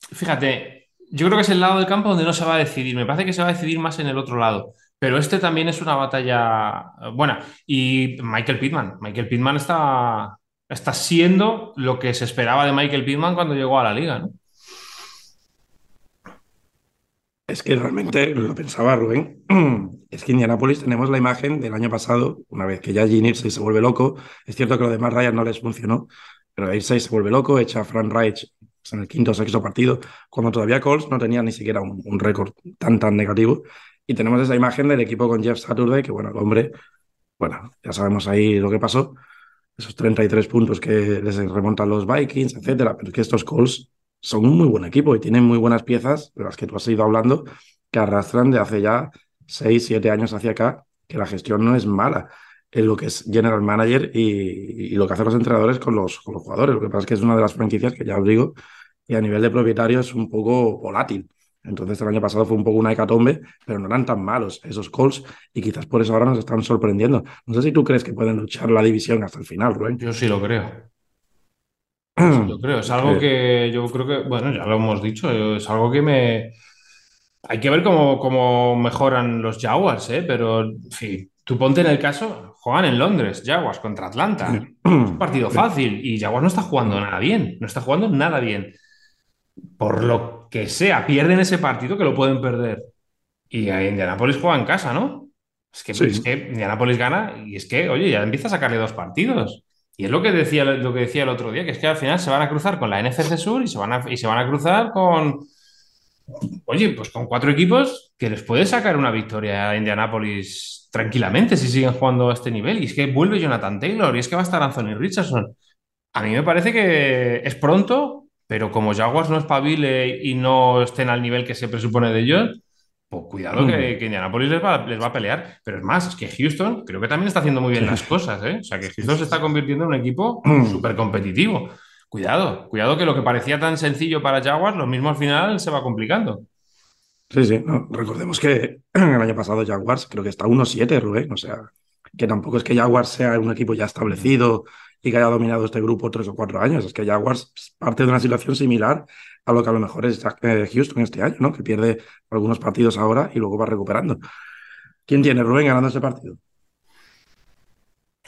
fíjate, yo creo que es el lado del campo donde no se va a decidir. Me parece que se va a decidir más en el otro lado. Pero este también es una batalla buena. Y Michael Pittman. Michael Pittman está, está siendo lo que se esperaba de Michael Pittman cuando llegó a la liga, ¿no? Es que realmente lo pensaba Rubén. *clears throat* Es que Indianapolis tenemos la imagen del año pasado, una vez que ya Gene se vuelve loco. Es cierto que lo demás Ryan no les funcionó, pero Irsay se vuelve loco, echa a Frank Reich en el quinto o sexto partido, cuando todavía Colts no tenía ni siquiera un, récord tan, tan negativo. Y tenemos esa imagen del equipo con Jeff Saturday, que bueno, el hombre, bueno, ya sabemos ahí lo que pasó, esos 33 puntos que les remontan los Vikings, etcétera, pero que estos Colts son un muy buen equipo y tienen muy buenas piezas, de las que tú has ido hablando, que arrastran de hace ya 6, 7 años hacia acá, que la gestión no es mala en lo que es general manager y, lo que hacen los entrenadores con los, con los jugadores. Lo que pasa es que es una de las franquicias que ya os digo, y a nivel de propietario es un poco volátil. Entonces el año pasado fue un poco una hecatombe, pero no eran tan malos esos Colts y quizás por eso ahora nos están sorprendiendo. No sé si tú crees que pueden luchar la división hasta el final, Rubén. Yo sí lo creo. *clears throat* Yo creo, es algo que yo creo que, bueno, ya lo hemos dicho, es algo que me... Hay que ver cómo, cómo mejoran los Jaguars, ¿eh? pero en fin, tú ponte en el caso, juegan en Londres, Jaguars contra Atlanta. Es un partido fácil y Jaguars no está jugando nada bien, no está jugando nada bien. Por lo que sea, pierden ese partido que lo pueden perder. Y a Indianapolis juega en casa, ¿no? Es que, es que Indianapolis gana y es que, oye, ya empieza a sacarle dos partidos. Y es lo que decía, lo que decía el otro día, que es que al final se van a cruzar con la NFC Sur y se van a, y se van a cruzar con, oye, pues con cuatro equipos que les puede sacar una victoria a Indianapolis tranquilamente si siguen jugando a este nivel. Y es que vuelve Jonathan Taylor y es que va a estar Anthony Richardson. A mí me parece que es pronto, pero como Jaguars no espabile y no estén al nivel que se presupone de ellos, pues cuidado que, que, Indianapolis les va, les va, a pelear. Pero es más, es que Houston creo que también está haciendo muy bien las *laughs* cosas. ¿eh? O sea, que Houston se está convirtiendo en un equipo *clears throat* súper competitivo. Cuidado, cuidado que lo que parecía tan sencillo para Jaguars, lo mismo al final se va complicando. Sí, sí, recordemos que *clears throat* el año pasado Jaguars creo que está 1-7, Rubén. O sea, que tampoco es que Jaguars sea un equipo ya establecido y que haya dominado este grupo tres o cuatro años. Es que Jaguars parte de una situación similar a lo que a lo mejor es eh, Houston este año, ¿no? Que pierde algunos partidos ahora y luego va recuperando. ¿Quién tiene Rubén ganando ese partido?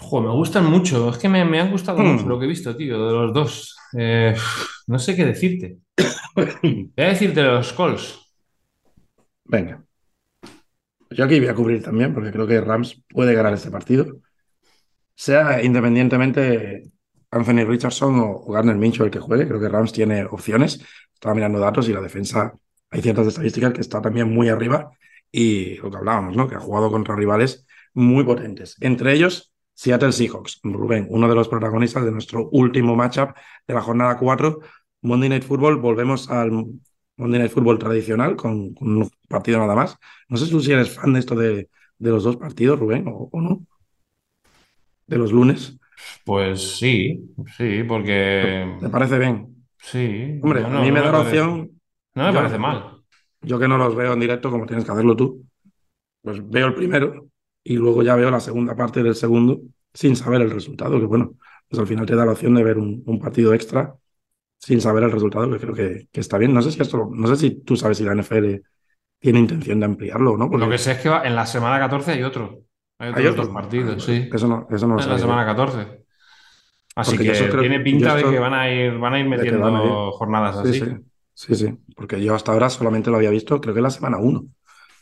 me gustan mucho. Es que me, han gustado mucho hmm. lo que he visto, tío, de los dos. Eh, no sé qué decirte. *coughs* Voy a decirte los Colts. Venga. Yo aquí voy a cubrir también, porque creo que Rams puede ganar este partido sea independientemente Anthony Richardson o, Garner Mincho el que juegue, creo que Rams tiene opciones. Estaba mirando datos y la defensa, hay ciertas estadísticas que está también muy arriba y lo que hablábamos, ¿no? Que ha jugado contra rivales muy potentes. Entre ellos, Seattle Seahawks. Rubén, uno de los protagonistas de nuestro último matchup de la jornada 4, Monday Night Football. Volvemos al Monday Night Football tradicional con, un partido nada más. No sé si eres fan de esto de los dos partidos, Rubén, o no de los lunes. Pues sí, sí, porque. ¿Te parece bien? Sí. Hombre, a mí me da la opción. No me parece mal. Yo que no los veo en directo, como tienes que hacerlo tú, pues veo el primero y luego ya veo la segunda parte del segundo sin saber el resultado, que bueno, pues al final te da la opción de ver un, partido extra sin saber el resultado, que creo que, está bien. No sé si esto, no sé si tú sabes si la NFL tiene intención de ampliarlo o no. Lo que sé es que en la semana 14 hay otro. Hay otros, partidos, sí. Eso no, eso no lo En la semana 14. Así que tiene pinta de que van a ir, van a ir metiendo jornadas así. Sí, sí, porque yo hasta ahora solamente lo había visto, creo que en la semana 1.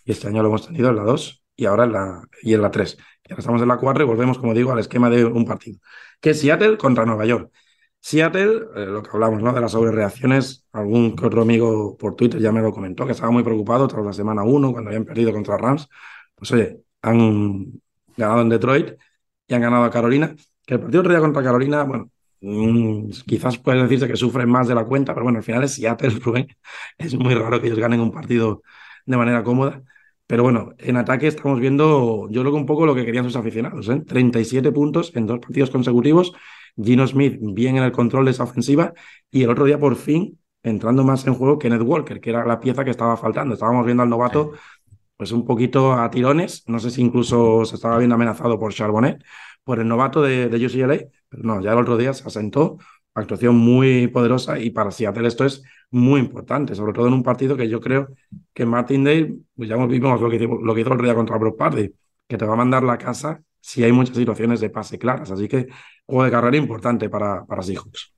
Y este año lo hemos tenido en la 2 y ahora en la, y en la 3. Y ahora estamos en la 4 y volvemos, como digo, al esquema de un partido. Que es Seattle contra Nueva York. Seattle, eh, lo que hablamos, ¿no? De las sobrereacciones, algún otro amigo por Twitter ya me lo comentó, que estaba muy preocupado tras la semana 1, cuando habían perdido contra Rams. Pues oye, han ganado en Detroit y han ganado a Carolina. Que el partido otro día contra Carolina, bueno, mm, quizás puede decirse que sufren más de la cuenta, pero bueno, al final es Seattle, *laughs* Rubén. Es muy raro que ellos ganen un partido de manera cómoda. Pero bueno, en ataque estamos viendo, yo creo que un poco lo que querían sus aficionados, ¿eh? 37 puntos en dos partidos consecutivos. Gino Smith bien en el control de esa ofensiva y el otro día por fin entrando más en juego Ned Walker, que era la pieza que estaba faltando. Estábamos viendo al novato pues un poquito a tirones. No sé si incluso se estaba viendo amenazado por Charbonnet, por el novato de, de UCLA, pero no, ya el otro día se asentó. Actuación muy poderosa y para Seattle esto es muy importante, sobre todo en un partido que yo creo que Martindale, pues ya vimos lo que, lo que hizo el otro día contra Brock Party, que te va a mandar la casa si hay muchas situaciones de pase claras. Así que juego de carrera importante para, para Seahawks.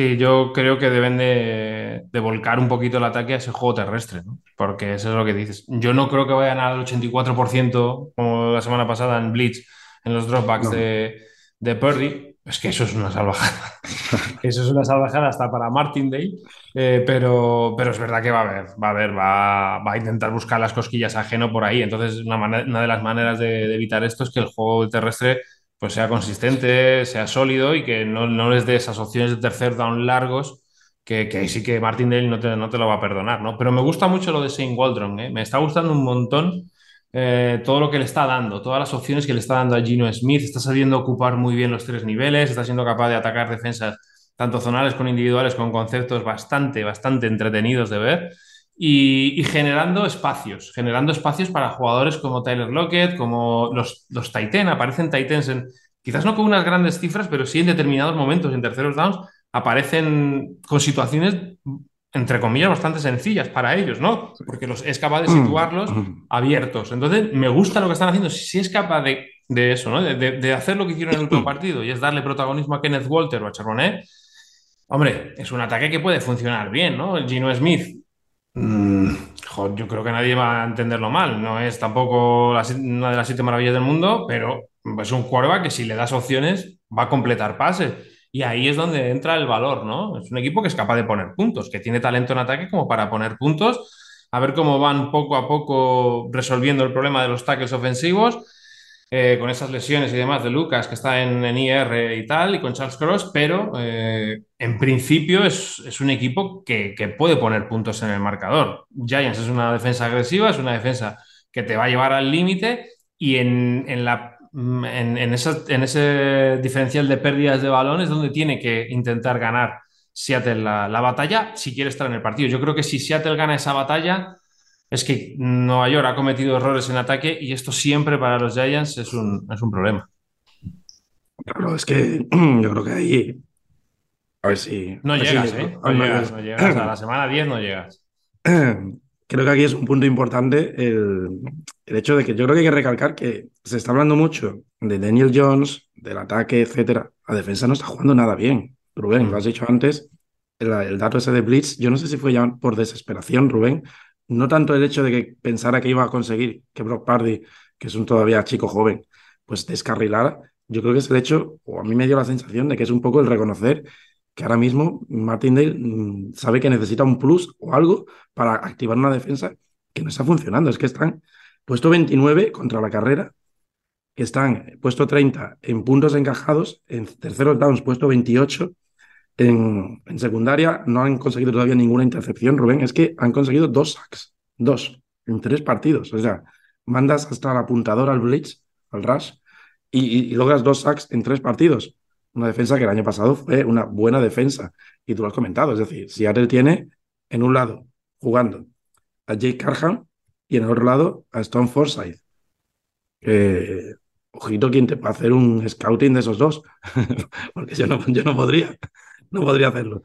Sí, yo creo que deben de, volcar un poquito el ataque a ese juego terrestre, ¿no? porque eso es lo que dices. Yo no creo que vayan al 84% como la semana pasada en Blitz, en los dropbacks de, de Purdy. Es que eso es una salvajada. *laughs* eso es una salvajada hasta para Martindale, eh, pero, pero es verdad que va a haber, va a haber, va, va a intentar buscar las cosquillas ajeno por ahí. Entonces, una, una de las maneras de, de evitar esto es que el juego terrestre pues sea consistente, sea sólido y que no, no les dé esas opciones de tercer down largos que, que sí que Martindale no te, no te lo va a perdonar, ¿no? Pero me gusta mucho lo de Shane Waldron, ¿eh? me está gustando un montón eh, todo lo que le está dando, todas las opciones que le está dando a Gino Smith, está sabiendo ocupar muy bien los tres niveles, está siendo capaz de atacar defensas tanto zonales como individuales con conceptos bastante, bastante entretenidos de ver y, generando espacios, generando espacios para jugadores como Tyler Lockett, como los, los Titan, aparecen Titans en, quizás no con unas grandes cifras, pero sí en determinados momentos, en terceros downs, aparecen con situaciones, entre comillas, bastante sencillas para ellos, ¿no? Porque los, es capaz de mm. situarlos abiertos. Entonces, me gusta lo que están haciendo. Si es capaz de, de eso, ¿no? De, de, hacer lo que hicieron en el último *clears throat* partido y es darle protagonismo a Kenneth Walter o a Charbonnet, hombre, es un ataque que puede funcionar bien, ¿no? El Gino Smith Mm, yo creo que nadie va a entenderlo mal. No es tampoco una de las siete maravillas del mundo, pero es un quarterback que si le das opciones va a completar pases. Y ahí es donde entra el valor, ¿no? Es un equipo que es capaz de poner puntos, que tiene talento en ataque como para poner puntos, a ver cómo van poco a poco resolviendo el problema de los tackles ofensivos eh, con esas lesiones y demás de Lucas, que está en, IR y tal, y con Charles Cross, pero eh, en principio es, es un equipo que, que, puede poner puntos en el marcador. Giants es una defensa agresiva, es una defensa que te va a llevar al límite y en, en la en, en, en, ese diferencial de pérdidas de balones donde tiene que intentar ganar Seattle la, la, batalla si quiere estar en el partido. Yo creo que si Seattle gana esa batalla, es que Nueva York ha cometido errores en ataque y esto siempre para los Giants es un, es un problema. Claro, es que *clears throat* yo creo que ahí. A ver si. No llegas, ¿eh? No, llegas, no *clears throat* llegas. A la semana 10 no llegas. *clears throat* Creo que aquí es un punto importante el, el, hecho de que yo creo que hay que recalcar que se está hablando mucho de Daniel Jones, del ataque, etcétera. La defensa no está jugando nada bien. Rubén, lo has dicho antes, el, el, dato ese de Blitz, yo no sé si fue ya por desesperación, Rubén, no tanto el hecho de que pensara que iba a conseguir que Brock Party, que es un todavía chico joven, pues descarrilara. Yo creo que es el hecho, o a mí me dio la sensación de que es un poco el reconocer que ahora mismo Martindale mm, sabe que necesita un plus o algo para activar una defensa que no está funcionando. Es que están puesto 29 contra la carrera, que están puesto 30 en puntos encajados, en terceros downs puesto 28 en, secundaria no han conseguido todavía ninguna intercepción, Rubén. Es que han conseguido dos sacks, dos, en tres partidos. O sea, mandas hasta el apuntador al blitz, al rush, y, logras dos sacks en tres partidos. Una defensa que el año pasado fue una buena defensa. Y tú lo has comentado. Es decir, Seattle tiene en un lado jugando a Jake Carhan y en el otro lado a Stone Forsythe. ojito, quien te puede hacer un scouting de esos dos, *laughs* porque yo no, yo no podría. *laughs* no podría hacerlo.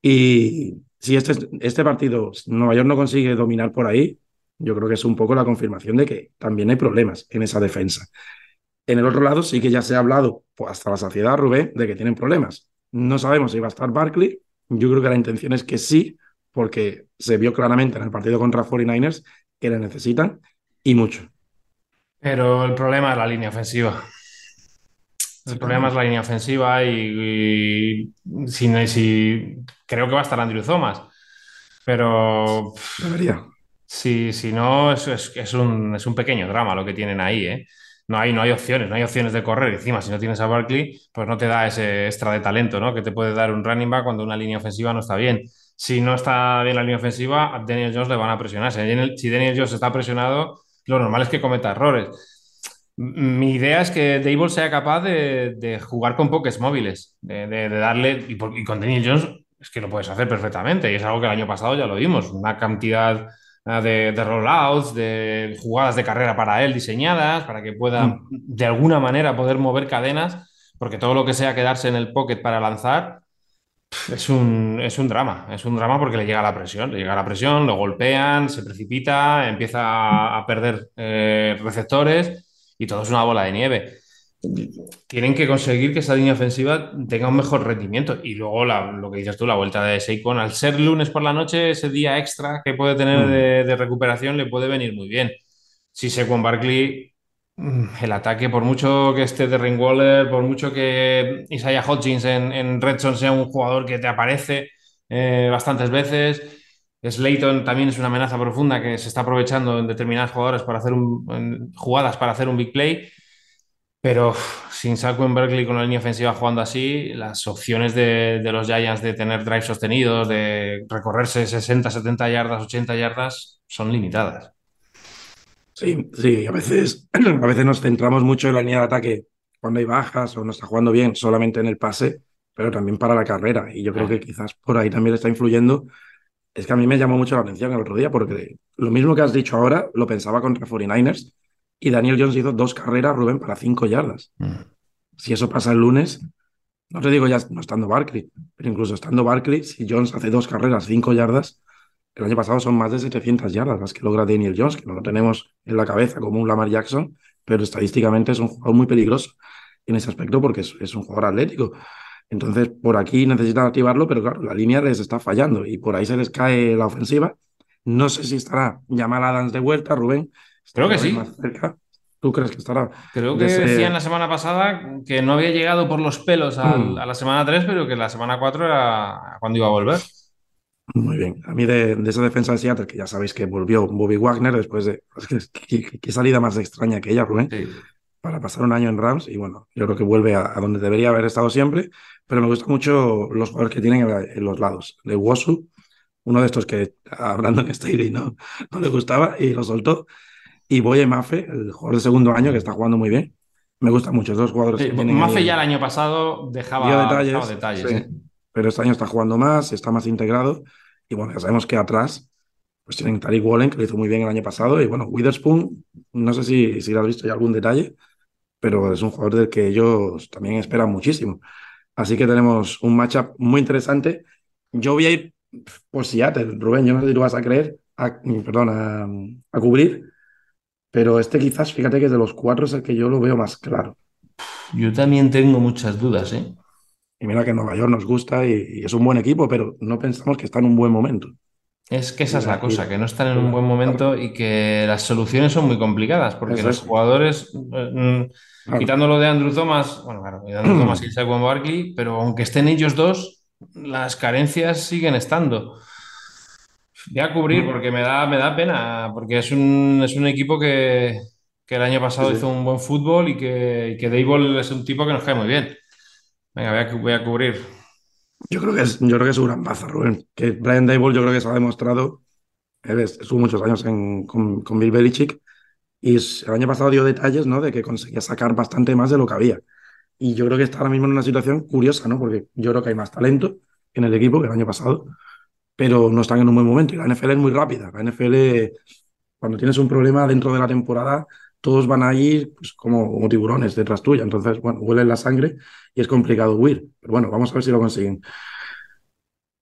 Y si este, este partido Nueva York no consigue dominar por ahí, yo creo que es un poco la confirmación de que también hay problemas en esa defensa. En el otro lado sí que ya se ha hablado pues, hasta la saciedad, Rubén, de que tienen problemas. No sabemos si va a estar Barkley. Yo creo que la intención es que sí, porque se vio claramente en el partido contra 49ers que le necesitan y mucho. Pero el problema es la línea ofensiva. El problema es la línea ofensiva y, si, si, creo que va a estar Andrew Thomas. Pero. Debería. Si, si no, es, es, un, es un pequeño drama lo que tienen ahí, ¿eh? No hay, no hay opciones, no hay opciones de correr. Encima, si no tienes a Barkley, pues no te da ese extra de talento, ¿no? Que te puede dar un running back cuando una línea ofensiva no está bien. Si no está bien la línea ofensiva, a Daniel Jones le van a presionar. Si Daniel, si Daniel Jones está presionado, lo normal es que cometa errores. Mi idea es que Dable sea capaz de, jugar con pokés móviles, de, darle, y, con Daniel Jones es que lo puedes hacer perfectamente, y es algo que el año pasado ya lo vimos, una cantidad de, de rollouts, de jugadas de carrera para él diseñadas, para que pueda Mm. de alguna manera poder mover cadenas, porque todo lo que sea quedarse en el pocket para lanzar es un, es un drama, es un drama porque le llega la presión, le llega la presión, lo golpean, se precipita, empieza a, a perder eh, receptores y todo es una bola de nieve. Tienen que conseguir que esa línea ofensiva tenga un mejor rendimiento. Y luego la- lo que dices tú, la vuelta de Saquon, al ser lunes por la noche, ese día extra que puede tener Mm. de, de recuperación le puede venir muy bien. Si Saquon Barkley, mm, el ataque, por mucho que esté de Waller, por mucho que Isaiah Hodgins en, en Red Zone sea un jugador que te aparece eh, bastantes veces. Slayton también es una amenaza profunda que se está aprovechando en determinadas jugadoras para hacer un- en jugadas para hacer un big play. Pero sin Saquon Berkeley con la línea ofensiva jugando así, las opciones de, de los Giants de tener drives sostenidos, de recorrerse 60, 70 yardas, 80 yardas, son limitadas. Sí, sí, a veces, *clears throat* a veces nos centramos mucho en la línea de ataque cuando hay bajas o no está jugando bien solamente en el pase, pero también para la carrera. Y yo creo Ah. que quizás por ahí también está influyendo. Es que a mí me llamó mucho la atención el otro día porque lo mismo que has dicho ahora lo pensaba contra 49ers y Daniel Jones hizo dos carreras, Rubén, para cinco yardas. Mm. Si eso pasa el lunes, no te digo ya no estando Barkley, pero incluso estando Barkley, si Jones hace dos carreras, cinco yardas, el año pasado son más de 700 yardas las que logra Daniel Jones, que no lo tenemos en la cabeza como un Lamar Jackson, pero estadísticamente es un jugador muy peligroso en ese aspecto porque es, es un jugador atlético. Entonces, por aquí necesitan activarlo, pero claro, la línea les está fallando y por ahí se les cae la ofensiva. No sé si estará Jamal Adams de vuelta, Rubén. Creo que sí. más cerca. ¿Tú crees que estará? Creo que ese- decían la semana pasada que no había llegado por los pelos al- Mm. a la semana 3, pero que la semana 4 era cuando iba a volver. Muy bien. A mí de, de esa defensa de Seattle, que ya sabéis que volvió Bobby Wagner después de... *laughs* ¿Qué, qué salida más extraña que ella, Rubén? Sí. para pasar un año en Rams y bueno, yo creo que vuelve a, a donde debería haber estado siempre, pero me gustan mucho los jugadores que tienen en, los lados. De Wosu, uno de estos que a Brandon Staley no, no le gustaba y lo soltó. Y Boye Mafe, el jugador de segundo año que está jugando muy bien. Me gustan mucho esos jugadores Sí, que Mafe ahí- ya el año pasado dejaba, detalles, dejaba detalles, sí. ¿eh? pero este año está jugando más, está más integrado y bueno, ya sabemos que atrás pues tienen Tariq Wallen, que lo hizo muy bien el año pasado y bueno, Witherspoon, no sé si, si lo has visto ya algún detalle, pero es un jugador del que ellos también esperan muchísimo. Así que tenemos un matchup muy interesante. Yo voy a ir por Seattle, Rubén, yo no sé si tú vas a creer, a, perdón, a, a cubrir, pero este quizás, fíjate que de los cuatro es el que yo lo veo más claro. Yo también tengo muchas dudas, ¿eh? Y mira que Nueva York nos gusta y, y es un buen equipo, pero no pensamos que está en un buen momento. Es que esa es la cosa, que no están en un buen momento y que las soluciones son muy complicadas, porque los es. jugadores, eh, mm, Claro. quitando lo de Andrew Thomas, bueno, claro, de Andrew Thomas y Barkley, pero aunque estén ellos dos, las carencias siguen estando. Voy a cubrir porque me da, me da pena, porque es un, es un equipo que, que el año pasado Sí, sí. hizo un buen fútbol y que, y que Dayball es un tipo que nos cae muy bien. Venga, voy a, voy a cubrir. Yo creo que es, yo creo que es un gran baza, Rubén. Que Brian Dable yo creo que se ha demostrado, él es- estuvo muchos años en- con, con Bill Belichick y el año pasado dio detalles, ¿no? De que conseguía sacar bastante más de lo que había. Y yo creo que está ahora mismo en una situación curiosa, ¿no? Porque yo creo que hay más talento en el equipo que el año pasado, pero no están en un buen momento. Y la NFL es muy rápida. La NFL, cuando tienes un problema dentro de la temporada, todos van a pues, como, tiburones detrás tuya. Entonces, bueno, huelen la sangre y es complicado huir. Pero bueno, vamos a ver si lo consiguen.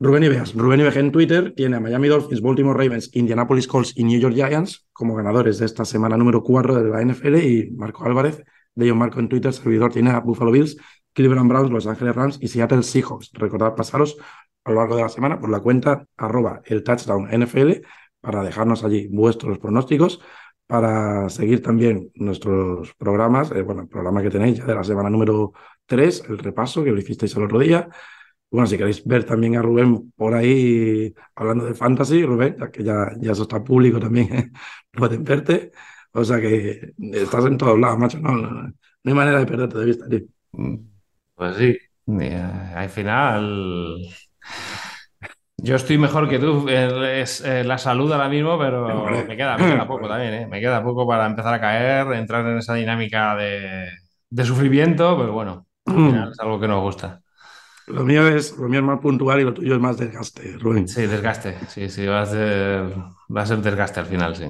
Rubén Ibeas. Rubén Ibeas en Twitter tiene a Miami Dolphins, Baltimore Ravens, Indianapolis Colts y New York Giants como ganadores de esta semana número 4 de la NFL y Marco Álvarez, de John Marco en Twitter, servidor tiene a Buffalo Bills, Cleveland Browns, Los Ángeles Rams y Seattle Seahawks. Recordad pasaros a lo largo de la semana por la cuenta arroba el touchdown NFL para dejarnos allí vuestros pronósticos, para seguir también nuestros programas, eh, bueno, el programa que tenéis ya de la semana número 3, el repaso que lo hicisteis el otro día. Bueno, si queréis ver también a Rubén por ahí hablando de fantasy, Rubén, ya que ya, ya eso está público también, *laughs* pueden verte. O sea que estás en todos lados, macho. No, no, no hay manera de perderte de vista, tío. Pues sí. Al final. Yo estoy mejor que tú. Es eh, la salud ahora mismo, pero Hombre. me queda, me queda poco también, ¿eh? Me queda poco para empezar a caer, entrar en esa dinámica de, de sufrimiento, pero bueno, final es algo que nos gusta. Lo mío, es, lo mío es más puntual y lo tuyo es más desgaste, Rubén. Sí, desgaste. Sí, sí, va a ser, va a ser desgaste al final, sí.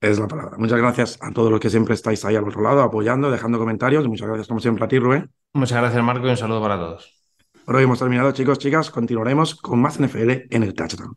Es la palabra. Muchas gracias a todos los que siempre estáis ahí al otro lado apoyando, dejando comentarios. Muchas gracias, como siempre, a ti, Rubén. Muchas gracias, Marco, y un saludo para todos. Por hoy hemos terminado, chicos, chicas. Continuaremos con más NFL en el touchdown.